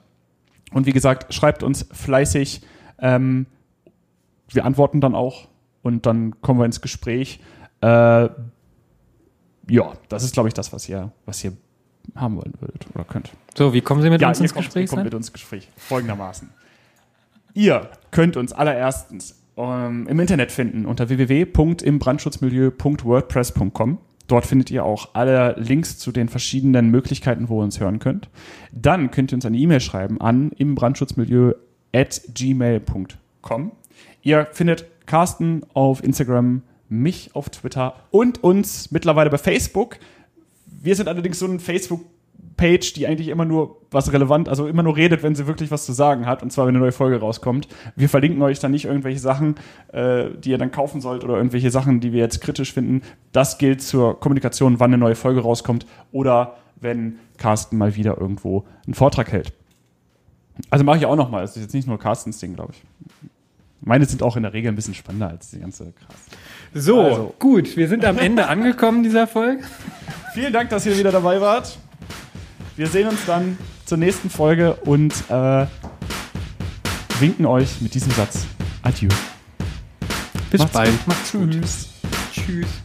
Und wie gesagt, schreibt uns fleißig. Ähm, wir antworten dann auch und dann kommen wir ins Gespräch. Äh, ja, das ist, glaube ich, das, was ihr, was ihr haben wollen würdet oder könnt. So, wie kommen Sie mit ja, uns ins Gespräch? Ihr kommt mit uns ins Gespräch. Folgendermaßen. Ihr könnt uns allererstens ähm, im Internet finden unter www.imbrandschutzmilieu.wordpress.com. Dort findet ihr auch alle Links zu den verschiedenen Möglichkeiten, wo ihr uns hören könnt. Dann könnt ihr uns eine E-Mail schreiben an imbrandschutzmilieu@gmail.com. Ihr findet Carsten auf Instagram, mich auf Twitter und uns mittlerweile bei Facebook. Wir sind allerdings so ein Facebook Page, die eigentlich immer nur was relevant, also immer nur redet, wenn sie wirklich was zu sagen hat, und zwar wenn eine neue Folge rauskommt. Wir verlinken euch dann nicht irgendwelche Sachen, äh, die ihr dann kaufen sollt oder irgendwelche Sachen, die wir jetzt kritisch finden. Das gilt zur Kommunikation, wann eine neue Folge rauskommt oder wenn Carsten mal wieder irgendwo einen Vortrag hält. Also mache ich auch nochmal. Es ist jetzt nicht nur Carstens Ding, glaube ich. Meine sind auch in der Regel ein bisschen spannender als die ganze Krass. So, also. gut, wir sind am Ende angekommen dieser Folge. Vielen Dank, dass ihr wieder dabei wart. Wir sehen uns dann zur nächsten Folge und äh, winken euch mit diesem Satz. Adieu. Bis Macht's bald. Macht's gut. Tschüss. Tschüss.